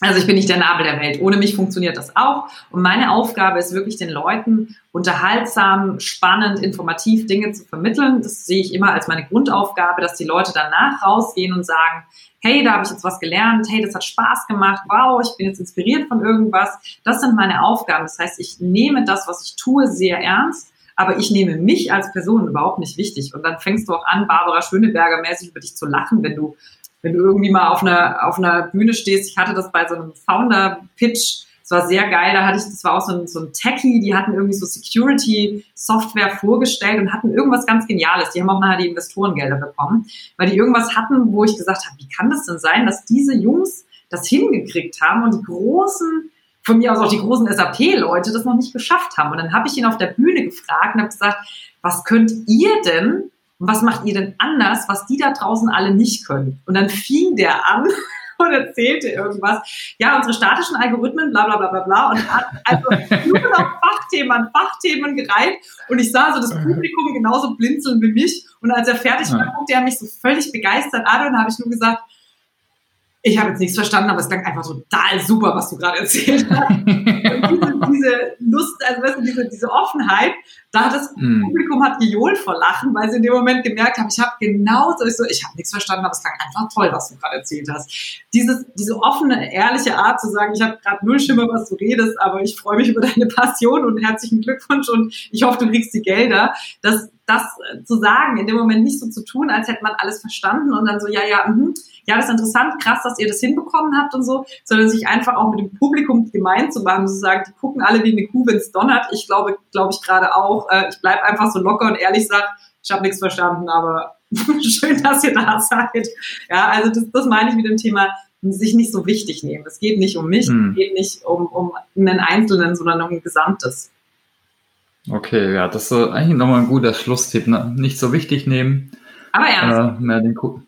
Also ich bin nicht der Nabel der Welt. Ohne mich funktioniert das auch. Und meine Aufgabe ist wirklich den Leuten unterhaltsam, spannend, informativ Dinge zu vermitteln. Das sehe ich immer als meine Grundaufgabe, dass die Leute danach rausgehen und sagen, hey, da habe ich jetzt was gelernt, hey, das hat Spaß gemacht, wow, ich bin jetzt inspiriert von irgendwas. Das sind meine Aufgaben. Das heißt, ich nehme das, was ich tue, sehr ernst. Aber ich nehme mich als Person überhaupt nicht wichtig. Und dann fängst du auch an, Barbara Schöneberger mäßig über dich zu lachen, wenn du wenn du irgendwie mal auf einer, auf einer Bühne stehst, ich hatte das bei so einem Founder-Pitch, es war sehr geil, da hatte ich, das war auch so ein, so ein Techie, die hatten irgendwie so Security-Software vorgestellt und hatten irgendwas ganz Geniales. Die haben auch nachher die Investorengelder bekommen, weil die irgendwas hatten, wo ich gesagt habe, wie kann das denn sein, dass diese Jungs das hingekriegt haben und die großen, von mir aus auch die großen SAP-Leute das noch nicht geschafft haben. Und dann habe ich ihn auf der Bühne gefragt und habe gesagt, was könnt ihr denn Und was macht ihr denn anders, was die da draußen alle nicht können? Und dann fing der an und erzählte irgendwas. Ja, unsere statischen Algorithmen, bla bla bla bla bla. Und hat also nur noch Fachthemen Fachthemen gereiht. Und ich sah so das Publikum genauso blinzeln wie mich. Und als er fertig war, guckte er mich so völlig begeistert an und habe ich nur gesagt, ich habe jetzt nichts verstanden, aber es klang einfach total super, was du gerade erzählt hast. diese, diese, Lust, also weißt du, diese, diese Offenheit, da hat das mm. Publikum hat gejohlt vor Lachen, weil sie in dem Moment gemerkt haben, ich habe genau so, ich, so, ich habe nichts verstanden, aber es klang einfach toll, was du gerade erzählt hast. Dieses, diese offene, ehrliche Art zu sagen, ich habe gerade null Schimmer, was du redest, aber ich freue mich über deine Passion und herzlichen Glückwunsch und ich hoffe, du kriegst die Gelder. Das, das zu sagen, in dem Moment nicht so zu tun, als hätte man alles verstanden und dann so, ja, ja, mh, ja, das ist interessant, krass, dass ihr das hinbekommen habt und so, sondern sich einfach auch mit dem Publikum gemein zu machen, zu sagen, die gucken alle wie eine Kuh, wenn es donnert. Ich glaube, glaube ich gerade auch. Äh, ich bleibe einfach so locker und ehrlich sage, ich habe nichts verstanden, aber schön, dass ihr da seid. Ja, also das, das meine ich mit dem Thema sich nicht so wichtig nehmen. Es geht nicht um mich, hm. es geht nicht um, um einen Einzelnen, sondern um ein Gesamtes. Okay, ja, das ist eigentlich nochmal ein guter Schlusstipp. Ne? Nicht so wichtig nehmen. Aber ernst. Äh, mehr den Ku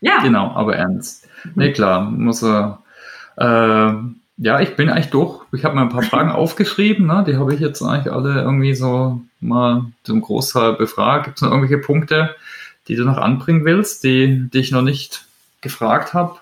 ja. Genau, aber ernst. Nee, klar, muss er. Äh, ja, ich bin eigentlich durch. Ich habe mir ein paar Fragen aufgeschrieben, ne? die habe ich jetzt eigentlich alle irgendwie so mal zum Großteil befragt. Gibt es noch irgendwelche Punkte, die du noch anbringen willst, die, die ich noch nicht gefragt habe?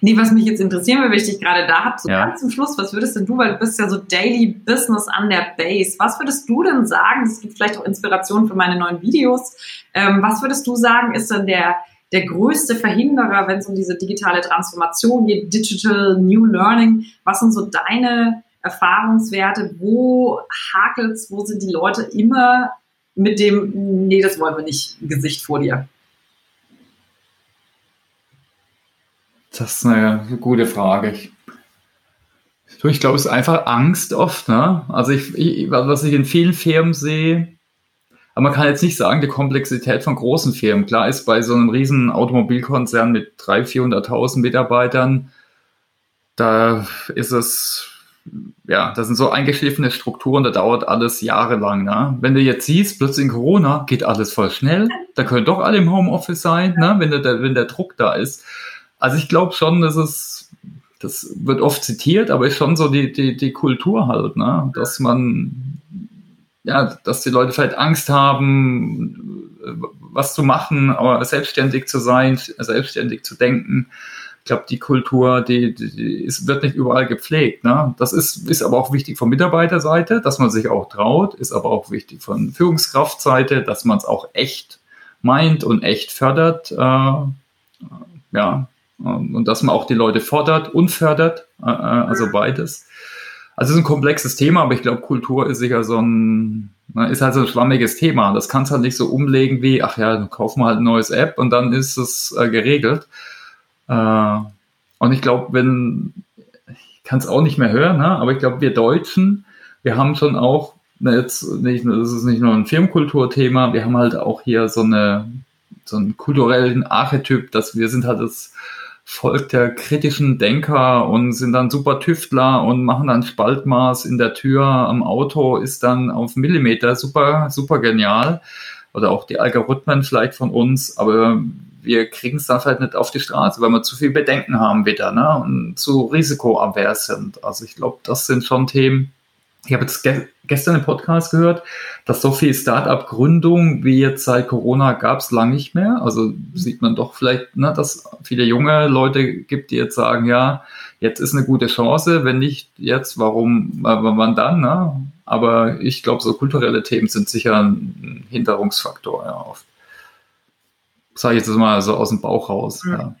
Nee, was mich jetzt interessieren würde, wenn ich dich gerade da habe, so ja. ganz zum Schluss, was würdest denn du, weil du bist ja so Daily Business an der Base, was würdest du denn sagen, es gibt vielleicht auch Inspiration für meine neuen Videos, ähm, was würdest du sagen, ist denn der, der größte Verhinderer, wenn es um diese digitale Transformation geht, Digital New Learning? Was sind so deine Erfahrungswerte? Wo hakelt's? Wo sind die Leute immer mit dem, nee, das wollen wir nicht, Gesicht vor dir? Das ist eine gute Frage. Ich, ich glaube, es ist einfach Angst oft. Ne? Also ich, ich, was ich in vielen Firmen sehe, aber man kann jetzt nicht sagen, die Komplexität von großen Firmen. Klar ist bei so einem riesen Automobilkonzern mit 300.000, 400.000 Mitarbeitern, da ist es, ja, das sind so eingeschliffene Strukturen, da dauert alles jahrelang. Ne? Wenn du jetzt siehst, plötzlich in Corona geht alles voll schnell, da können doch alle im Homeoffice sein, ne? wenn, der, wenn der Druck da ist. Also ich glaube schon, dass es, das wird oft zitiert, aber ist schon so die, die, die Kultur halt, ne? dass man ja, dass die Leute vielleicht Angst haben, was zu machen, aber selbstständig zu sein, selbstständig zu denken. Ich glaube, die Kultur, die, die, die ist, wird nicht überall gepflegt. Ne? Das ist, ist aber auch wichtig von Mitarbeiterseite, dass man sich auch traut, ist aber auch wichtig von Führungskraftseite, dass man es auch echt meint und echt fördert. Äh, ja, und dass man auch die Leute fordert und fördert, äh, also beides. Also es ist ein komplexes Thema, aber ich glaube, Kultur ist sicher so ein, ne, ist halt so ein schwammiges Thema. Das kannst halt nicht so umlegen wie, ach ja, dann kaufen wir halt ein neues App und dann ist es äh, geregelt. Äh, und ich glaube, wenn, ich kann es auch nicht mehr hören, ne, aber ich glaube, wir Deutschen, wir haben schon auch, ne, jetzt nicht, das ist nicht nur ein Firmenkulturthema, wir haben halt auch hier so eine, so einen kulturellen Archetyp, dass wir sind halt das Volk der kritischen Denker und sind dann super Tüftler und machen dann Spaltmaß in der Tür am Auto, ist dann auf Millimeter super, super genial. Oder auch die Algorithmen vielleicht von uns, aber wir kriegen es dann vielleicht nicht auf die Straße, weil wir zu viel Bedenken haben wieder ne? und zu risikoavers sind. Also ich glaube, das sind schon Themen, ich habe jetzt ge gestern im Podcast gehört, dass so viel Start-up-Gründung wie jetzt seit Corona gab es lang nicht mehr. Also sieht man doch vielleicht, ne, dass viele junge Leute gibt, die jetzt sagen, ja, jetzt ist eine gute Chance, wenn nicht jetzt, warum, wann dann? Ne? Aber ich glaube, so kulturelle Themen sind sicher ein Hinderungsfaktor. Ja, oft. Sage ich jetzt mal so aus dem Bauch raus. Mhm. Ja.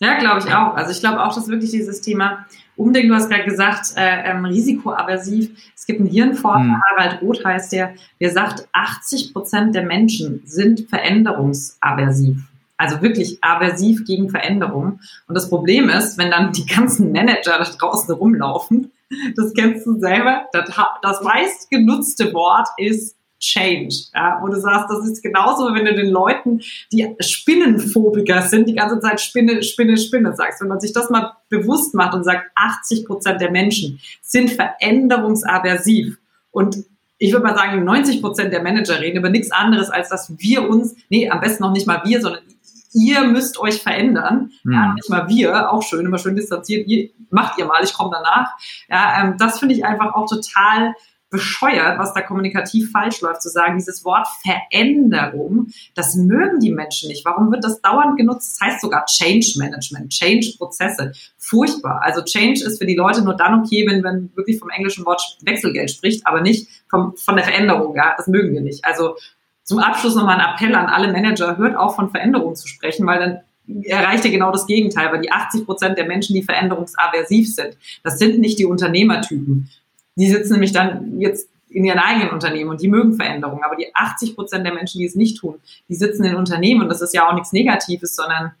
Ja, glaube ich auch. Also ich glaube auch, dass wirklich dieses Thema Umdenken, du hast gerade gesagt, äh, ähm, risikoaversiv. Es gibt einen Hirnforscher, hm. Harald Roth heißt der, der sagt, 80 Prozent der Menschen sind veränderungsaversiv. Also wirklich aversiv gegen Veränderung. Und das Problem ist, wenn dann die ganzen Manager da draußen rumlaufen, das kennst du selber, das, das meistgenutzte Wort ist Change. Ja, wo du sagst, das ist genauso, wenn du den Leuten, die Spinnenphobiker sind, die ganze Zeit Spinne, Spinne, Spinne sagst. Wenn man sich das mal bewusst macht und sagt, 80 Prozent der Menschen sind veränderungsaversiv. Und ich würde mal sagen, 90 Prozent der Manager reden über nichts anderes, als dass wir uns, nee, am besten noch nicht mal wir, sondern ihr müsst euch verändern. Mhm. Ja, nicht mal wir, auch schön, immer schön distanziert, ihr, macht ihr mal, ich komme danach. Ja, ähm, das finde ich einfach auch total bescheuert, was da kommunikativ falsch läuft, zu sagen, dieses Wort Veränderung, das mögen die Menschen nicht. Warum wird das dauernd genutzt? Das heißt sogar Change Management, Change-Prozesse. Furchtbar. Also Change ist für die Leute nur dann okay, wenn man wirklich vom englischen Wort Wechselgeld spricht, aber nicht vom, von der Veränderung. Ja, das mögen wir nicht. Also zum Abschluss nochmal ein Appell an alle Manager, hört auf von Veränderung zu sprechen, weil dann erreicht ihr genau das Gegenteil, weil die 80 Prozent der Menschen, die veränderungsaversiv sind, das sind nicht die Unternehmertypen. Die sitzen nämlich dann jetzt in ihren eigenen Unternehmen und die mögen Veränderungen. Aber die 80 Prozent der Menschen, die es nicht tun, die sitzen in Unternehmen und das ist ja auch nichts Negatives, sondern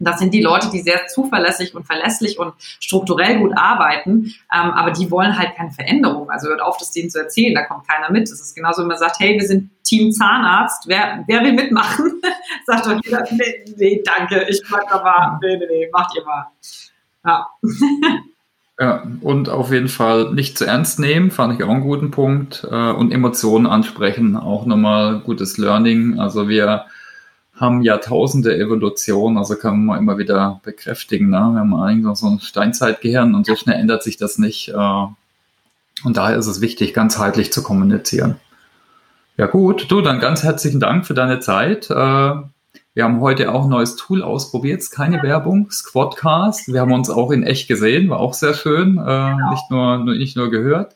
das sind die Leute, die sehr zuverlässig und verlässlich und strukturell gut arbeiten, ähm, aber die wollen halt keine Veränderung. Also hört auf, das denen zu erzählen, da kommt keiner mit. Das ist genauso, wenn man sagt, hey, wir sind Team Zahnarzt, wer, wer will mitmachen? sagt doch jeder, nee, nee, danke, ich bleib da mal, nee, nee, nee, macht ihr mal. Ja. Ja, und auf jeden Fall nicht zu ernst nehmen, fand ich auch einen guten Punkt. Äh, und Emotionen ansprechen, auch nochmal gutes Learning. Also wir haben Jahrtausende Evolution, also kann man immer wieder bekräftigen. Ne? Wir haben eigentlich so ein Steinzeitgehirn und so schnell ändert sich das nicht. Äh, und daher ist es wichtig, ganzheitlich zu kommunizieren. Ja gut, du, dann ganz herzlichen Dank für deine Zeit. Wir haben heute auch ein neues Tool ausprobiert, keine Werbung, Squadcast. Wir haben uns auch in echt gesehen, war auch sehr schön, äh, genau. nicht, nur, nicht nur gehört.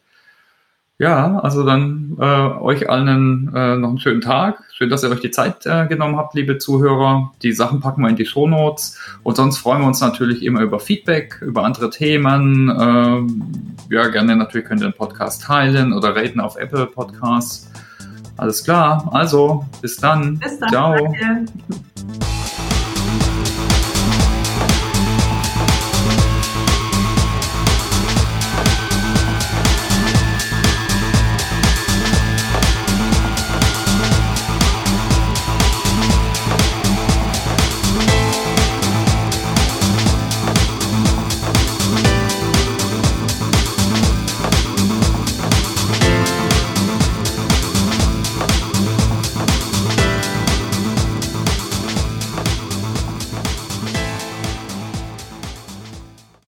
Ja, also dann äh, euch allen äh, noch einen schönen Tag. Schön, dass ihr euch die Zeit äh, genommen habt, liebe Zuhörer. Die Sachen packen wir in die Shownotes. Und sonst freuen wir uns natürlich immer über Feedback, über andere Themen. Äh, ja, gerne natürlich könnt ihr den Podcast teilen oder raten auf Apple Podcasts. Alles klar, also bis dann. Bis dann. Ciao. Danke.